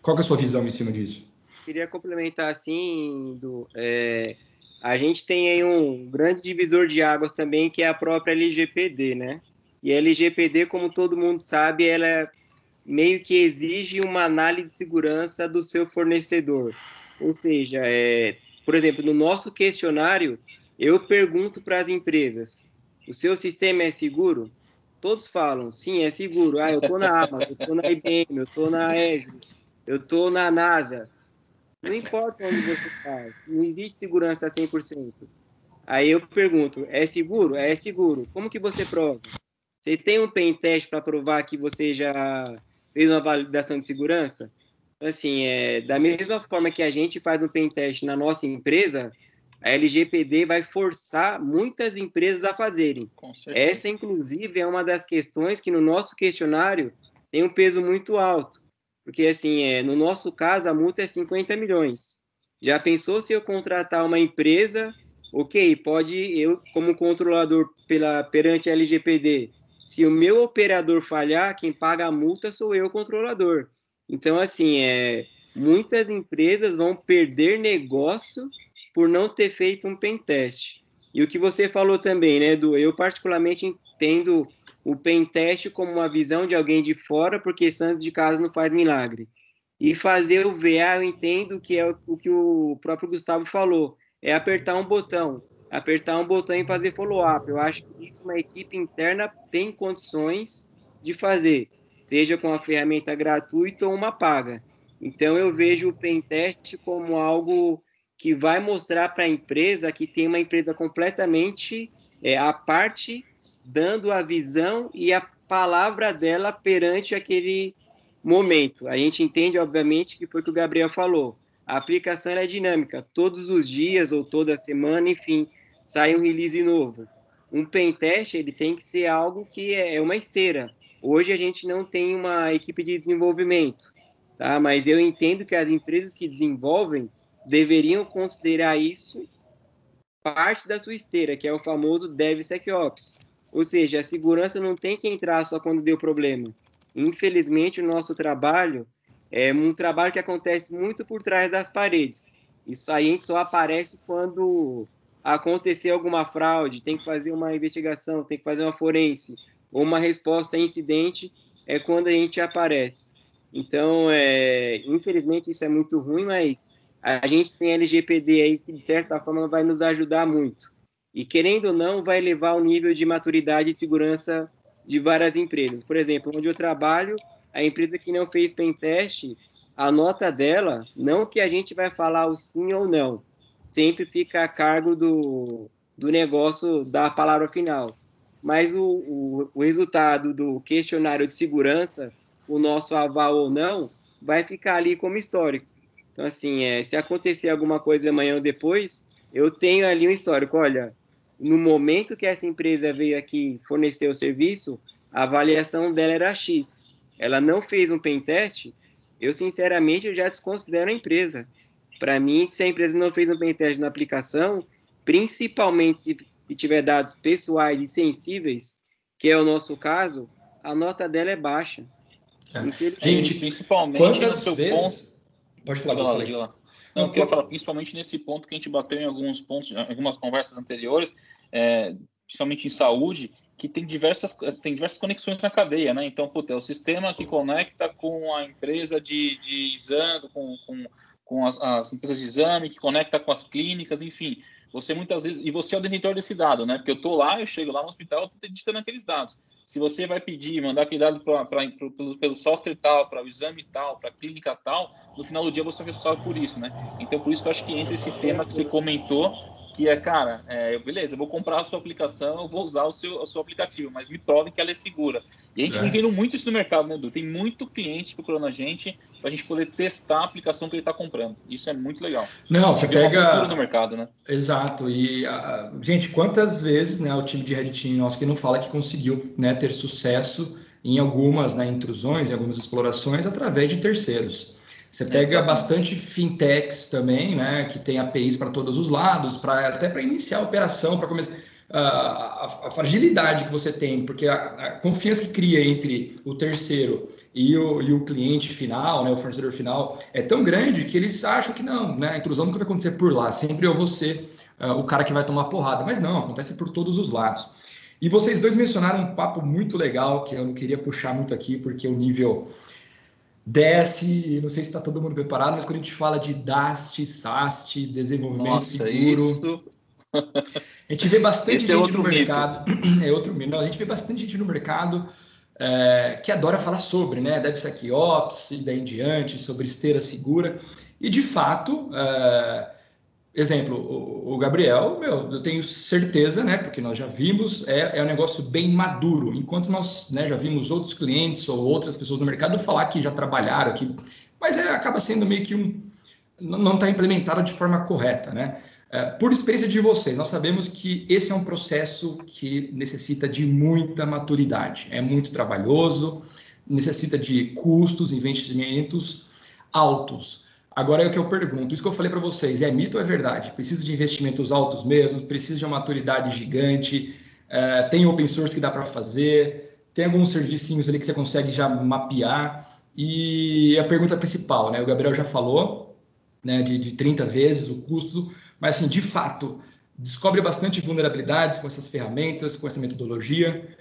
Qual é a sua visão em cima disso? Queria complementar assim, do, é, a gente tem aí um grande divisor de águas também, que é a própria LGPD, né? E a LGPD, como todo mundo sabe, ela é meio que exige uma análise de segurança do seu fornecedor. Ou seja, é, por exemplo, no nosso questionário, eu pergunto para as empresas: o seu sistema é seguro? Todos falam, sim, é seguro. Ah, eu estou na Amazon, eu estou na IBM, eu estou na Azure, eu estou na NASA. Não importa onde você está, não existe segurança 100%. Aí eu pergunto, é seguro? É seguro. Como que você prova? Você tem um pen test para provar que você já fez uma validação de segurança? Assim, é, da mesma forma que a gente faz um pen test na nossa empresa, a LGPD vai forçar muitas empresas a fazerem. Essa, inclusive, é uma das questões que no nosso questionário tem um peso muito alto. Porque, assim, é, no nosso caso, a multa é 50 milhões. Já pensou se eu contratar uma empresa, ok, pode eu, como controlador pela, perante a LGPD, se o meu operador falhar, quem paga a multa sou eu, controlador. Então, assim, é, muitas empresas vão perder negócio por não ter feito um pen test. E o que você falou também, né, do eu particularmente entendo o pen test como uma visão de alguém de fora, porque santo de casa não faz milagre. E fazer o VA, eu entendo que é o que o próprio Gustavo falou, é apertar um botão, apertar um botão e fazer follow-up. Eu acho que isso uma equipe interna tem condições de fazer, seja com a ferramenta gratuita ou uma paga. Então eu vejo o pen test como algo que vai mostrar para a empresa que tem uma empresa completamente é, à parte dando a visão e a palavra dela perante aquele momento. A gente entende, obviamente, que foi o que o Gabriel falou. A aplicação é dinâmica, todos os dias ou toda semana, enfim, sai um release novo. Um pen test ele tem que ser algo que é, é uma esteira. Hoje a gente não tem uma equipe de desenvolvimento, tá? Mas eu entendo que as empresas que desenvolvem deveriam considerar isso parte da sua esteira, que é o famoso DevSecOps. Ou seja, a segurança não tem que entrar só quando deu problema. Infelizmente, o nosso trabalho é um trabalho que acontece muito por trás das paredes. Isso aí a gente só aparece quando acontecer alguma fraude, tem que fazer uma investigação, tem que fazer uma forense, ou uma resposta a incidente, é quando a gente aparece. Então, é, infelizmente, isso é muito ruim, mas a gente tem LGPD aí que, de certa forma, vai nos ajudar muito e, querendo ou não, vai elevar o nível de maturidade e segurança de várias empresas. Por exemplo, onde eu trabalho, a empresa que não fez pen test, a nota dela, não que a gente vai falar o sim ou não, sempre fica a cargo do, do negócio da palavra final. Mas o, o, o resultado do questionário de segurança, o nosso aval ou não, vai ficar ali como histórico. Então, assim, é, se acontecer alguma coisa amanhã ou depois, eu tenho ali um histórico. Olha, no momento que essa empresa veio aqui fornecer o serviço, a avaliação dela era X. Ela não fez um pen test, eu sinceramente eu já desconsidero a empresa. Para mim, se a empresa não fez um pen test na aplicação, principalmente se tiver dados pessoais e sensíveis, que é o nosso caso, a nota dela é baixa. É. Gente, principalmente quantas vezes... Ponto... Pode falar, lá, lá. Não, eu queria falar principalmente nesse ponto que a gente bateu em alguns pontos, em algumas conversas anteriores, é, principalmente em saúde, que tem diversas, tem diversas conexões na cadeia, né? Então, puta, é o sistema que conecta com a empresa de, de exame, com, com, com as, as, empresas de exame, que conecta com as clínicas, enfim. Você muitas vezes. E você é o detentor desse dado, né? Porque eu tô lá, eu chego lá no hospital, eu tô editando aqueles dados. Se você vai pedir, mandar aquele dado pra, pra pelo, pelo software tal, para o exame tal, para a clínica tal, no final do dia você é responsável por isso, né? Então, por isso que eu acho que entra esse tema que você comentou, que é, cara, é, beleza, eu vou comprar a sua aplicação, eu vou usar o seu, o seu aplicativo, mas me prove que ela é segura. E a gente é. vendo muito isso no mercado, né, Edu? Tem muito cliente procurando a gente para a gente poder testar a aplicação que ele está comprando. Isso é muito legal. Não, você pega... no mercado, né? Exato. E, uh, gente, quantas vezes né, o time de Red Team nosso que não fala que conseguiu né, ter sucesso em algumas né, intrusões, em algumas explorações através de terceiros. Você pega bastante fintechs também, né, que tem APIs para todos os lados, para até para iniciar a operação, para começar a, a, a, fragilidade que você tem, porque a, a, confiança que cria entre o terceiro e o, e o cliente final, né, o fornecedor final, é tão grande que eles acham que não, né, a intrusão nunca vai acontecer por lá, sempre eu vou ser uh, o cara que vai tomar porrada. Mas não, acontece por todos os lados. E vocês dois mencionaram um papo muito legal que eu não queria puxar muito aqui, porque o nível desce, não sei se está todo mundo preparado, mas quando a gente fala de DAST, SAST, desenvolvimento Nossa, seguro, isso... a gente vê bastante é gente é no mercado, é outro mito, a gente vê bastante gente no mercado é, que adora falar sobre, né, deve ser aqui Ops e daí em diante, sobre esteira segura, e de fato, é, exemplo, o, Gabriel, meu, eu tenho certeza, né, porque nós já vimos, é, é um negócio bem maduro, enquanto nós né, já vimos outros clientes ou outras pessoas no mercado falar que já trabalharam aqui, mas é, acaba sendo meio que um, não está implementado de forma correta, né? É, por experiência de vocês, nós sabemos que esse é um processo que necessita de muita maturidade, é muito trabalhoso, necessita de custos, investimentos altos. Agora é o que eu pergunto, isso que eu falei para vocês, é mito ou é verdade? Precisa de investimentos altos mesmo, precisa de uma maturidade gigante, é, tem open source que dá para fazer, tem alguns servicinhos ali que você consegue já mapear, e a pergunta principal, né? O Gabriel já falou, né, de, de 30 vezes o custo, mas, assim, de fato, descobre bastante vulnerabilidades com essas ferramentas, com essa metodologia.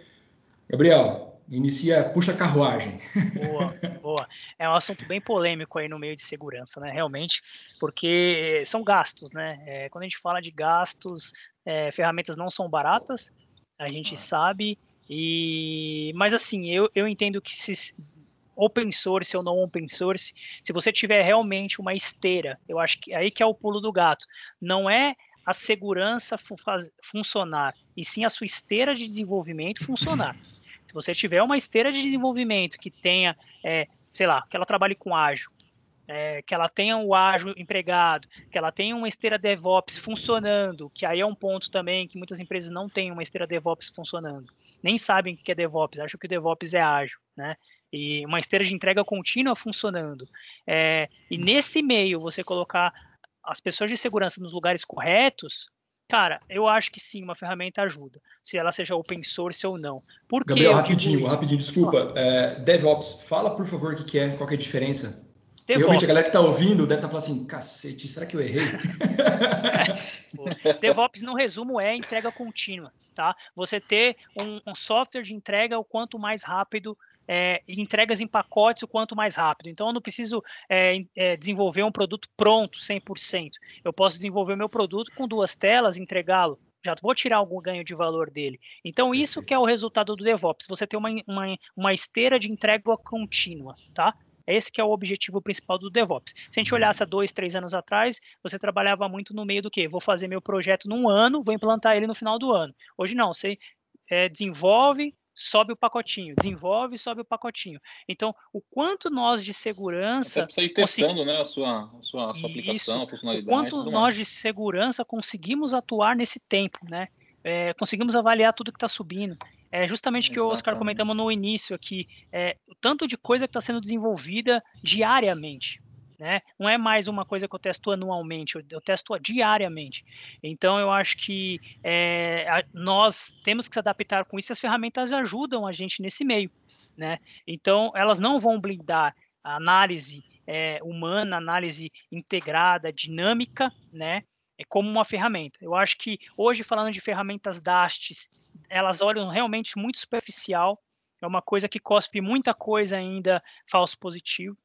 Gabriel, inicia, puxa a carruagem. Boa, boa. É um assunto bem polêmico aí no meio de segurança, né? Realmente, porque são gastos, né? É, quando a gente fala de gastos, é, ferramentas não são baratas, a gente sabe. E, mas assim, eu, eu entendo que se open source ou não open source, se você tiver realmente uma esteira, eu acho que aí que é o pulo do gato. Não é a segurança funcionar, e sim a sua esteira de desenvolvimento funcionar. Se você tiver uma esteira de desenvolvimento que tenha, é, sei lá, que ela trabalhe com ágil, é, que ela tenha o ágil empregado, que ela tenha uma esteira DevOps funcionando, que aí é um ponto também que muitas empresas não têm uma esteira DevOps funcionando, nem sabem o que é DevOps, acham que o DevOps é ágil, né? e uma esteira de entrega contínua funcionando. É, e nesse meio você colocar as pessoas de segurança nos lugares corretos, cara, eu acho que sim, uma ferramenta ajuda, se ela seja open source ou não. Por Gabriel, rapidinho, digo... rapidinho, desculpa. É, DevOps, fala por favor o que, é, qual que é a diferença. DevOps. Realmente a galera que está ouvindo deve estar tá falando assim, cacete, será que eu errei? É, DevOps, no resumo, é entrega contínua, tá? Você ter um, um software de entrega o quanto mais rápido é, entregas em pacotes o quanto mais rápido. Então, eu não preciso é, é, desenvolver um produto pronto 100%. Eu posso desenvolver meu produto com duas telas, entregá-lo. Já vou tirar algum ganho de valor dele. Então, isso que é o resultado do DevOps. Você ter uma, uma, uma esteira de entrega contínua, tá? Esse que é o objetivo principal do DevOps. Se a gente olhasse há dois, três anos atrás, você trabalhava muito no meio do quê? Vou fazer meu projeto num ano, vou implantar ele no final do ano. Hoje não, você é, desenvolve, sobe o pacotinho, desenvolve, sobe o pacotinho. Então, o quanto nós de segurança. Você ir testando né, a sua, a sua, a sua aplicação, a funcionalidade. O quanto nós de segurança conseguimos atuar nesse tempo, né? É, conseguimos avaliar tudo que está subindo. É justamente o que o Oscar comentamos no início aqui, é, o tanto de coisa que está sendo desenvolvida diariamente. Né? Não é mais uma coisa que eu testo anualmente, eu, testo diariamente. Então eu acho que é, a, nós temos que se adaptar com isso. As ferramentas ajudam a gente nesse meio, né? Então elas não vão blindar a análise é, humana, análise integrada, dinâmica, né? É como uma ferramenta. Eu acho que hoje falando de ferramentas DASTs, elas olham realmente muito superficial. É uma coisa que cospe muita coisa ainda falso positivo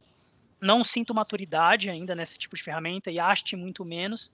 não sinto maturidade ainda nesse tipo de ferramenta e AST muito menos.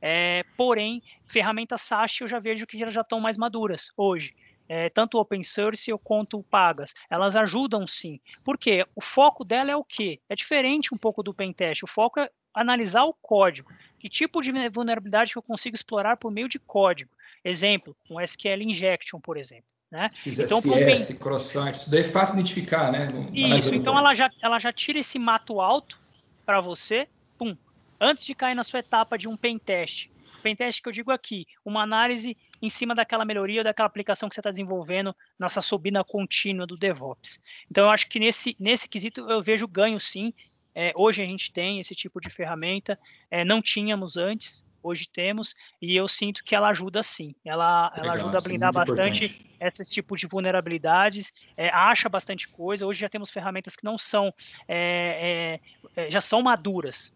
É, porém, ferramentas SAST eu já vejo que já estão mais maduras hoje. É, tanto open source quanto pagas, elas ajudam sim. Porque o foco dela é o quê? É diferente um pouco do pentest. O foco é analisar o código. Que tipo de vulnerabilidade que eu consigo explorar por meio de código? Exemplo, um SQL injection, por exemplo. Né? Fiz então, SS, croissant, isso daí é fácil identificar, né? isso, então ela já, ela já tira esse mato alto para você, pum, antes de cair na sua etapa de um pen test. Pen test que eu digo aqui, uma análise em cima daquela melhoria, daquela aplicação que você está desenvolvendo nessa subida contínua do DevOps. Então, eu acho que nesse, nesse quesito eu vejo ganho sim. É, hoje a gente tem esse tipo de ferramenta, é, não tínhamos antes, hoje temos, e eu sinto que ela ajuda sim. Ela, Legal, ela ajuda a é blindar bastante importante. esses tipos de vulnerabilidades, é, acha bastante coisa. Hoje já temos ferramentas que não são, é, é, já são maduras,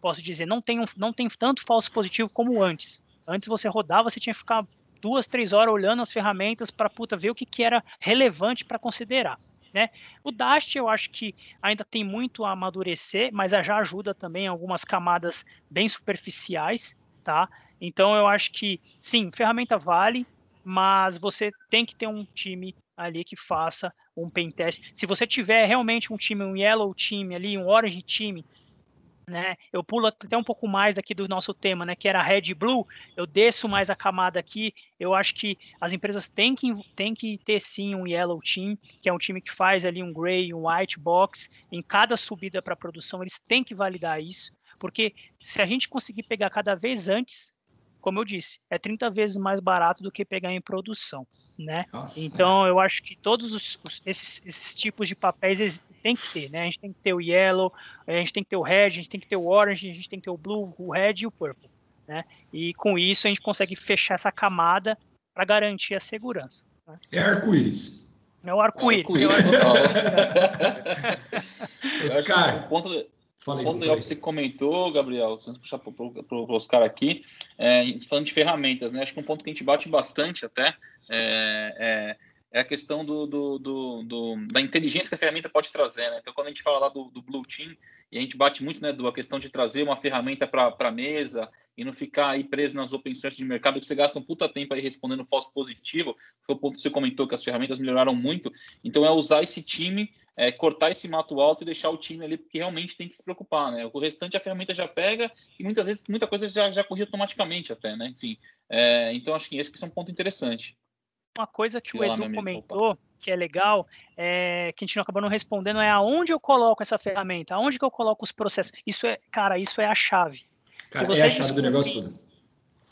posso dizer. Não tem, um, não tem tanto falso positivo como antes. Antes você rodava, você tinha que ficar duas, três horas olhando as ferramentas para puta ver o que, que era relevante para considerar. Né? O Dast eu acho que ainda tem muito a amadurecer, mas já ajuda também algumas camadas bem superficiais, tá? Então eu acho que sim, ferramenta vale, mas você tem que ter um time ali que faça um pentest. Se você tiver realmente um time, um yellow time ali, um orange time, né? Eu pulo até um pouco mais daqui do nosso tema, né? Que era red e blue. Eu desço mais a camada aqui. Eu acho que as empresas têm que, têm que ter sim um yellow team, que é um time que faz ali um gray, um white box em cada subida para produção. Eles têm que validar isso, porque se a gente conseguir pegar cada vez antes como eu disse, é 30 vezes mais barato do que pegar em produção, né? Nossa. Então eu acho que todos os, os, esses, esses, tipos de papéis tem que ter, né? A gente tem que ter o yellow, a gente tem que ter o red, a gente tem que ter o orange, a gente tem que ter o blue, o red e o purple, né? E com isso a gente consegue fechar essa camada para garantir a segurança. Né? É arco-íris. É o arco-íris. É Esse cara. Um ponto, Falei, o ponto legal que você comentou, Gabriel, antes de puxar para o Oscar aqui, é, falando de ferramentas, né? Acho que um ponto que a gente bate bastante até é, é, é a questão do, do, do, do, da inteligência que a ferramenta pode trazer, né? Então, quando a gente fala lá do, do Blue Team, e a gente bate muito, né, da questão de trazer uma ferramenta para a mesa e não ficar aí preso nas open source de mercado, que você gasta um puta tempo aí respondendo falso positivo, foi o ponto que você comentou, que as ferramentas melhoraram muito. Então, é usar esse time é, cortar esse mato alto e deixar o time ali, porque realmente tem que se preocupar, né? O restante a ferramenta já pega e muitas vezes muita coisa já, já corria automaticamente até, né? Enfim, é, então acho que esse que é um ponto interessante. Uma coisa que o Edu comentou, opa. que é legal, é, que a gente não acabou não respondendo, é aonde eu coloco essa ferramenta, aonde que eu coloco os processos. Isso é, cara, isso é a chave. Cara, é a chave do negócio todo.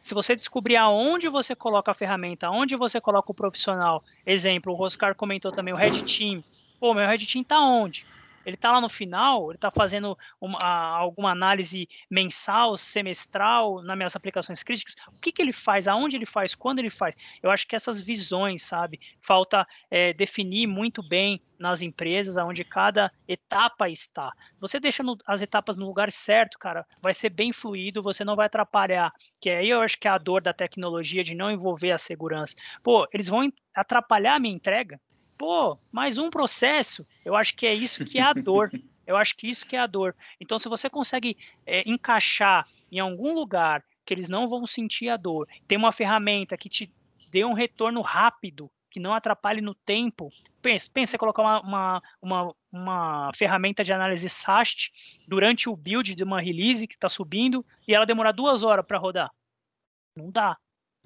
Se você descobrir aonde você coloca a ferramenta, aonde você coloca o profissional, exemplo, o Roscar comentou também, o Red Team, pô, meu Red Team tá onde? Ele tá lá no final, ele tá fazendo uma, alguma análise mensal, semestral nas minhas aplicações críticas. O que, que ele faz? Aonde ele faz? Quando ele faz? Eu acho que essas visões, sabe? Falta é, definir muito bem nas empresas aonde cada etapa está. Você deixa no, as etapas no lugar certo, cara, vai ser bem fluido, você não vai atrapalhar. Que aí eu acho que é a dor da tecnologia de não envolver a segurança. Pô, eles vão atrapalhar a minha entrega? Pô, mais um processo. Eu acho que é isso que é a dor. Eu acho que isso que é a dor. Então, se você consegue é, encaixar em algum lugar que eles não vão sentir a dor, tem uma ferramenta que te dê um retorno rápido, que não atrapalhe no tempo. Pensa, pensa em colocar uma, uma, uma, uma, ferramenta de análise SAST durante o build de uma release que está subindo e ela demorar duas horas para rodar. Não dá.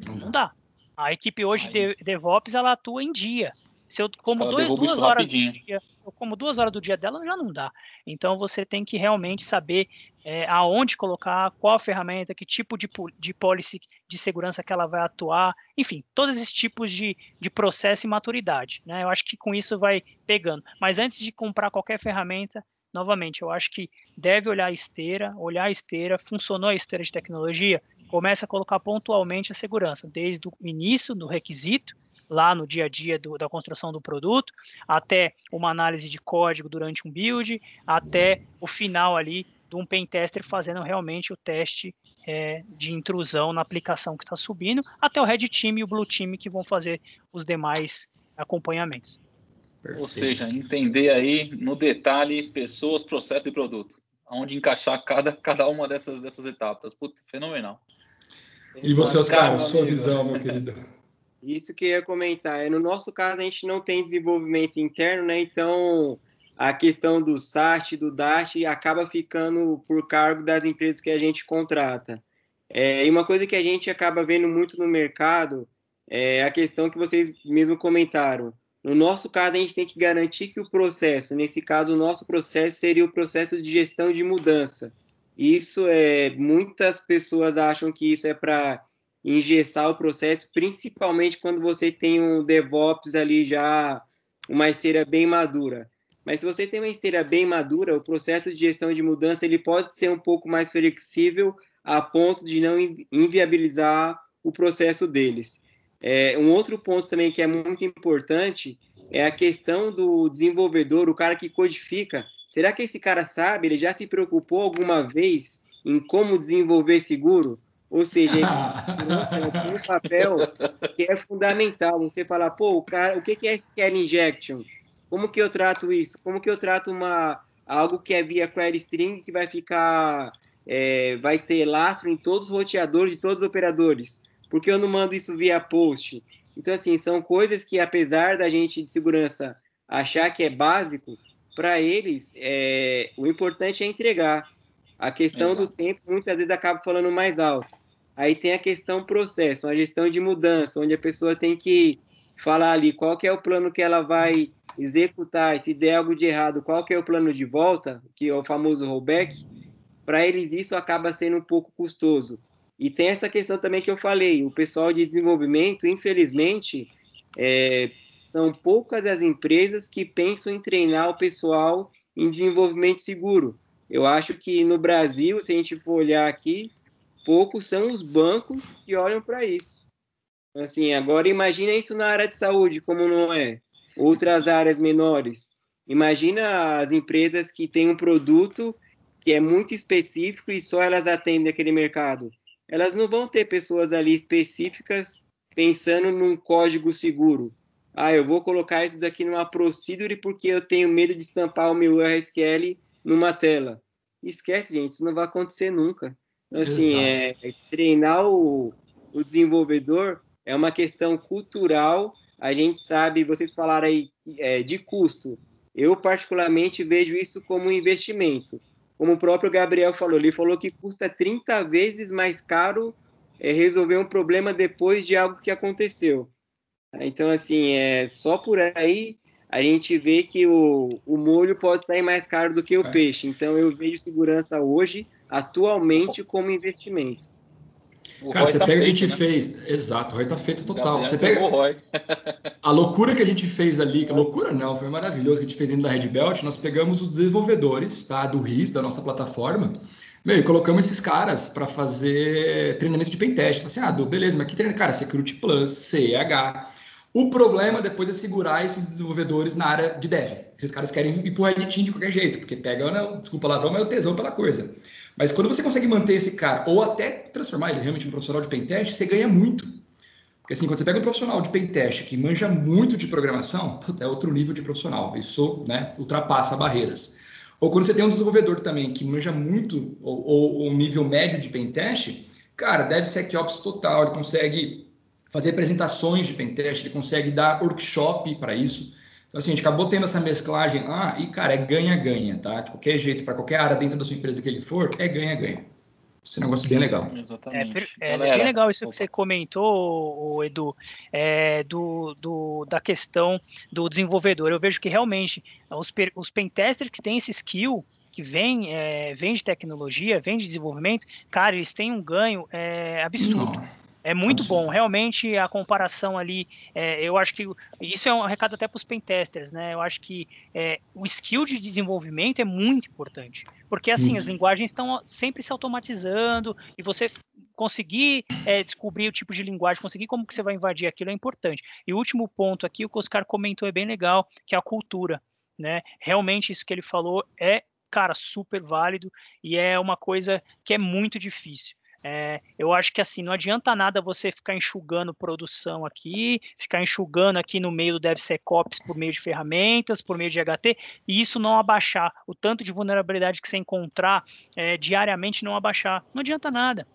Não, não dá. A equipe hoje de DevOps ela atua em dia. Se eu como dois, duas horas rapidinho. do dia, eu como duas horas do dia dela, já não dá. Então você tem que realmente saber é, aonde colocar, qual ferramenta, que tipo de, de policy de segurança que ela vai atuar, enfim, todos esses tipos de, de processo e maturidade. Né? Eu acho que com isso vai pegando. Mas antes de comprar qualquer ferramenta, novamente, eu acho que deve olhar a esteira, olhar a esteira, funcionou a esteira de tecnologia, começa a colocar pontualmente a segurança, desde o início do requisito lá no dia a dia do, da construção do produto, até uma análise de código durante um build, até o final ali de um pentester fazendo realmente o teste é, de intrusão na aplicação que está subindo, até o Red Team e o Blue Team que vão fazer os demais acompanhamentos. Perfeito. Ou seja, entender aí no detalhe pessoas, processo e produto, onde encaixar cada, cada uma dessas, dessas etapas. Puta, fenomenal. E você, Oscar, sua visão, meu querido? Isso que eu ia comentar. No nosso caso, a gente não tem desenvolvimento interno, né? Então, a questão do SAT, do DAST, acaba ficando por cargo das empresas que a gente contrata. É, e uma coisa que a gente acaba vendo muito no mercado é a questão que vocês mesmo comentaram. No nosso caso, a gente tem que garantir que o processo, nesse caso, o nosso processo seria o processo de gestão de mudança. Isso é, muitas pessoas acham que isso é para engessar o processo, principalmente quando você tem um DevOps ali já, uma esteira bem madura. Mas se você tem uma esteira bem madura, o processo de gestão de mudança ele pode ser um pouco mais flexível a ponto de não inviabilizar o processo deles. É, um outro ponto também que é muito importante é a questão do desenvolvedor, o cara que codifica. Será que esse cara sabe? Ele já se preocupou alguma vez em como desenvolver seguro? Ou seja, tem um papel que é fundamental. Você falar, pô, o, cara, o que é SQL injection? Como que eu trato isso? Como que eu trato uma, algo que é via query string que vai ficar, é, vai ter lastro em todos os roteadores de todos os operadores? Porque eu não mando isso via post? Então, assim, são coisas que, apesar da gente de segurança achar que é básico, para eles, é, o importante é entregar. A questão Exato. do tempo muitas vezes acaba falando mais alto. Aí tem a questão processo, a gestão de mudança, onde a pessoa tem que falar ali qual que é o plano que ela vai executar, se der algo de errado, qual que é o plano de volta, que é o famoso rollback. Para eles isso acaba sendo um pouco custoso. E tem essa questão também que eu falei, o pessoal de desenvolvimento, infelizmente, é, são poucas as empresas que pensam em treinar o pessoal em desenvolvimento seguro. Eu acho que no Brasil, se a gente for olhar aqui, poucos são os bancos que olham para isso. Assim, agora imagina isso na área de saúde, como não é. Outras áreas menores. Imagina as empresas que têm um produto que é muito específico e só elas atendem aquele mercado. Elas não vão ter pessoas ali específicas pensando num código seguro. Ah, eu vou colocar isso daqui numa procedure porque eu tenho medo de estampar o meu RSQL numa tela. Esquece, gente, isso não vai acontecer nunca. Então, assim, é, é, treinar o, o desenvolvedor é uma questão cultural. A gente sabe, vocês falaram aí é, de custo. Eu, particularmente, vejo isso como um investimento. Como o próprio Gabriel falou, ele falou que custa 30 vezes mais caro é, resolver um problema depois de algo que aconteceu. Então, assim, é, só por aí a gente vê que o, o molho pode sair mais caro do que o é. peixe. Então eu vejo segurança hoje, atualmente, como investimento. O Cara, Roy você tá pega, feito, a gente né? fez. Exato, o Roy tá feito total. Você pega. O Roy. a loucura que a gente fez ali, que loucura não, foi maravilhoso que a gente fez dentro da Red Belt. Nós pegamos os desenvolvedores tá, do RIS, da nossa plataforma, meu, e colocamos esses caras para fazer treinamento de pentest. Assim, ah, do, beleza, mas que treino? Cara, Security Plus, CEH. O problema depois é segurar esses desenvolvedores na área de dev. Esses caras querem ir pro Red de qualquer jeito, porque pega, não, desculpa lá, mas é o tesão pela coisa. Mas quando você consegue manter esse cara, ou até transformar ele realmente em um profissional de pentest, você ganha muito. Porque assim, quando você pega um profissional de pentest que manja muito de programação, é outro nível de profissional. Isso né, ultrapassa barreiras. Ou quando você tem um desenvolvedor também que manja muito, ou, ou um nível médio de pentest, cara, DevSecOps total, ele consegue fazer apresentações de pentest, ele consegue dar workshop para isso. Então, assim, a gente acabou tendo essa mesclagem lá e, cara, é ganha-ganha, tá? De qualquer jeito, para qualquer área dentro da sua empresa que ele for, é ganha-ganha. Esse negócio é bem legal. Exatamente. É, é bem legal isso que você comentou, Edu, é, do, do, da questão do desenvolvedor. Eu vejo que realmente os, os pentesters que têm esse skill, que vem, é, vem de tecnologia, vem de desenvolvimento, cara, eles têm um ganho é, absurdo. Não. É muito bom, realmente a comparação ali, é, eu acho que isso é um recado até para os pentesters, né? Eu acho que é, o skill de desenvolvimento é muito importante, porque assim Sim. as linguagens estão sempre se automatizando e você conseguir é, descobrir o tipo de linguagem, conseguir como que você vai invadir aquilo é importante. E o último ponto aqui, o que o Oscar comentou é bem legal, que é a cultura, né? Realmente isso que ele falou é cara super válido e é uma coisa que é muito difícil. É, eu acho que assim, não adianta nada você ficar enxugando produção aqui, ficar enxugando aqui no meio do DevSecOps por meio de ferramentas, por meio de HT, e isso não abaixar. O tanto de vulnerabilidade que você encontrar é, diariamente não abaixar. Não adianta nada.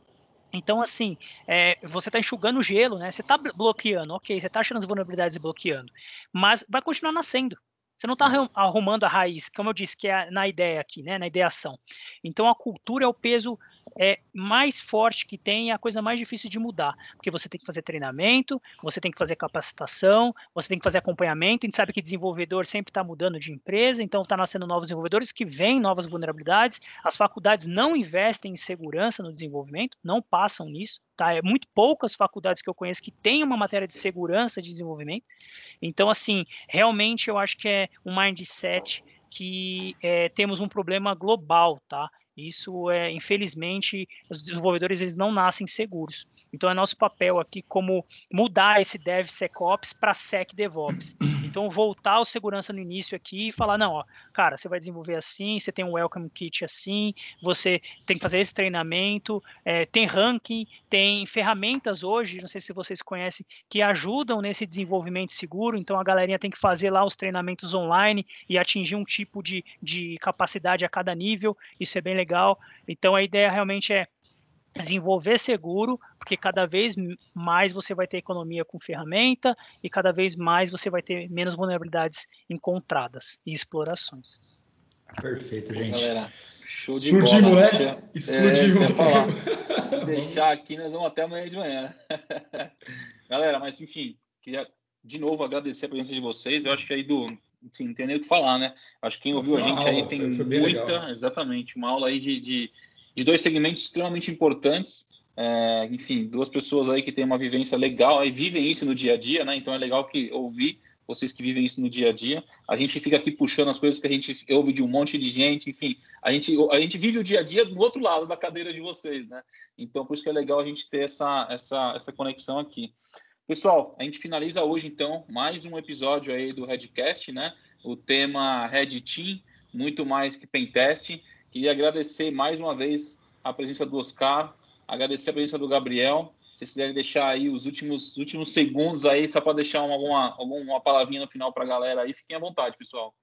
Então, assim, é, você está enxugando o gelo, né? Você está bloqueando, ok, você está achando as vulnerabilidades e bloqueando, mas vai continuar nascendo. Você não está arrumando a raiz, como eu disse, que é na ideia aqui, né? Na ideação. Então, a cultura é o peso é mais forte que tem é a coisa mais difícil de mudar, porque você tem que fazer treinamento, você tem que fazer capacitação, você tem que fazer acompanhamento. A gente sabe que desenvolvedor sempre está mudando de empresa, então está nascendo novos desenvolvedores que vêm novas vulnerabilidades. As faculdades não investem em segurança no desenvolvimento, não passam nisso. Tá? É muito poucas faculdades que eu conheço que têm uma matéria de segurança de desenvolvimento. Então, assim, realmente eu acho que é um mindset que é, temos um problema global, tá? Isso é, infelizmente, os desenvolvedores eles não nascem seguros. Então é nosso papel aqui como mudar esse DevSecOps para SecDevOps. Então, voltar o segurança no início aqui e falar: não, ó, cara, você vai desenvolver assim, você tem um welcome kit assim, você tem que fazer esse treinamento, é, tem ranking, tem ferramentas hoje, não sei se vocês conhecem, que ajudam nesse desenvolvimento seguro. Então, a galerinha tem que fazer lá os treinamentos online e atingir um tipo de, de capacidade a cada nível. Isso é bem legal. Então, a ideia realmente é desenvolver seguro, porque cada vez mais você vai ter economia com ferramenta e cada vez mais você vai ter menos vulnerabilidades encontradas e explorações. Perfeito, gente. Galera, show de Explodimos, bola. né? Explodimos. É, falar. Se deixar aqui, nós vamos até amanhã de manhã. Galera, mas enfim, queria de novo agradecer a presença de vocês. Eu acho que aí do. Enfim, não tem nem o que falar, né? Acho que quem ouviu a gente aí aula, tem foi- foi bem muita, legal. exatamente, uma aula aí de, de, de dois segmentos extremamente importantes. É, enfim, duas pessoas aí que têm uma vivência legal e vivem isso no dia a dia, né? Então é legal que ouvir vocês que vivem isso no dia a dia. A gente fica aqui puxando as coisas que a gente ouve de um monte de gente, enfim, a gente, a gente vive o dia a dia do outro lado da cadeira de vocês, né? Então, por isso que é legal a gente ter essa, essa, essa conexão aqui. Pessoal, a gente finaliza hoje, então, mais um episódio aí do Redcast, né? O tema Red Team, muito mais que Pentest. Queria agradecer mais uma vez a presença do Oscar, agradecer a presença do Gabriel. Se vocês quiserem deixar aí os últimos, últimos segundos aí, só para deixar uma, alguma, alguma palavrinha no final para a galera aí, fiquem à vontade, pessoal.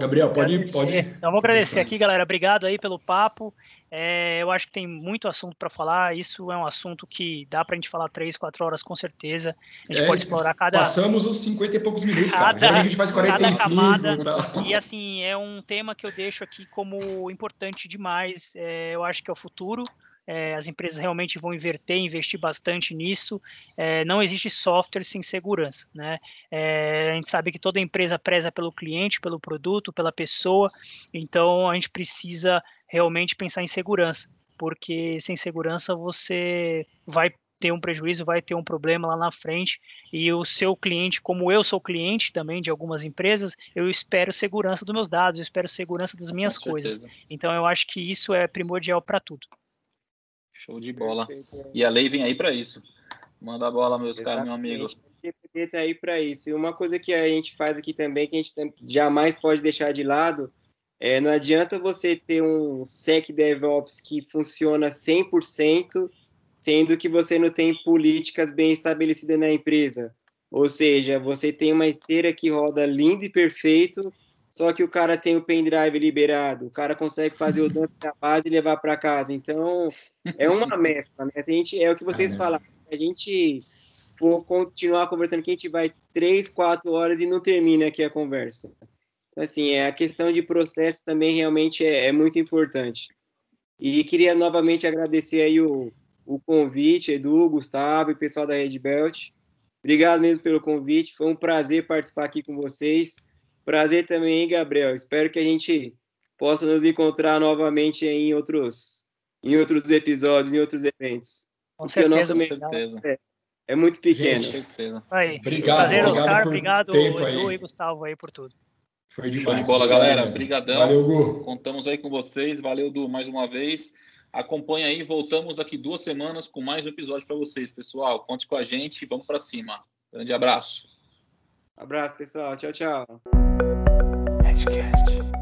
Gabriel, pode- agradecer. pode Então, vou agradecer aqui, galera. Obrigado aí pelo papo. É, eu acho que tem muito assunto para falar. Isso é um assunto que dá para a gente falar três, quatro horas com certeza. A gente É, pode explorar cada. Passamos os 50 e poucos minutos, cara. Cada- Geralmente a gente faz cada 45 camada. e tal. E assim, é um tema que eu deixo aqui como importante demais. É, eu acho que é o futuro. É, as empresas realmente vão inverter, investir bastante nisso. É, não existe software sem segurança, né? É, a gente sabe que toda empresa preza pelo cliente, pelo produto, pela pessoa. Então a gente precisa realmente pensar em segurança, porque sem segurança você vai ter um prejuízo, vai ter um problema lá na frente. E o seu cliente, como eu sou cliente também de algumas empresas, eu espero segurança dos meus dados, eu espero segurança das minhas Com coisas. certeza. Então eu acho que isso é primordial para tudo. Show de bola. Perfeito. E a lei vem aí para isso. Manda a bola, meus caros, meu amigo. GPT tá aí para isso. E uma coisa que a gente faz aqui também, que a gente jamais pode deixar de lado, é não adianta você ter um Sec DevOps que funciona 100%, sendo que você não tem políticas bem estabelecidas na empresa. Ou seja, você tem uma esteira que roda lindo e perfeito, só que o cara tem o pendrive liberado, o cara consegue fazer o dump da base e levar para casa. Então, é uma mescla, né? A gente, é o que vocês É falaram. A gente for continuar conversando que a gente vai três, quatro horas e não termina aqui a conversa. Então, assim, é, a questão de processo também realmente é, é muito importante. E queria novamente agradecer aí o, o convite, Edu, Gustavo e pessoal da Red Belt. Obrigado mesmo pelo convite, foi um prazer participar aqui com vocês. Prazer também, hein, Gabriel. Espero que a gente possa nos encontrar novamente em outros, em outros episódios, em outros eventos. Com Porque o nosso certeza. Com certeza. é muito Com pequeno. certeza. Aí. Obrigado, Prazer, obrigado Oscar. por Obrigado, tempo Edu aí. e Gustavo aí por tudo. Foi demais. Show de bola, galera. mesmo. Brigadão. Valeu, Gu. Contamos aí com vocês. Valeu, Du, mais uma vez. Acompanha aí. Voltamos daqui duas semanas com mais um episódio para vocês, pessoal. Conte com a gente. Vamos para cima. Grande abraço. Abraço, pessoal. Tchau, tchau. Edgecast.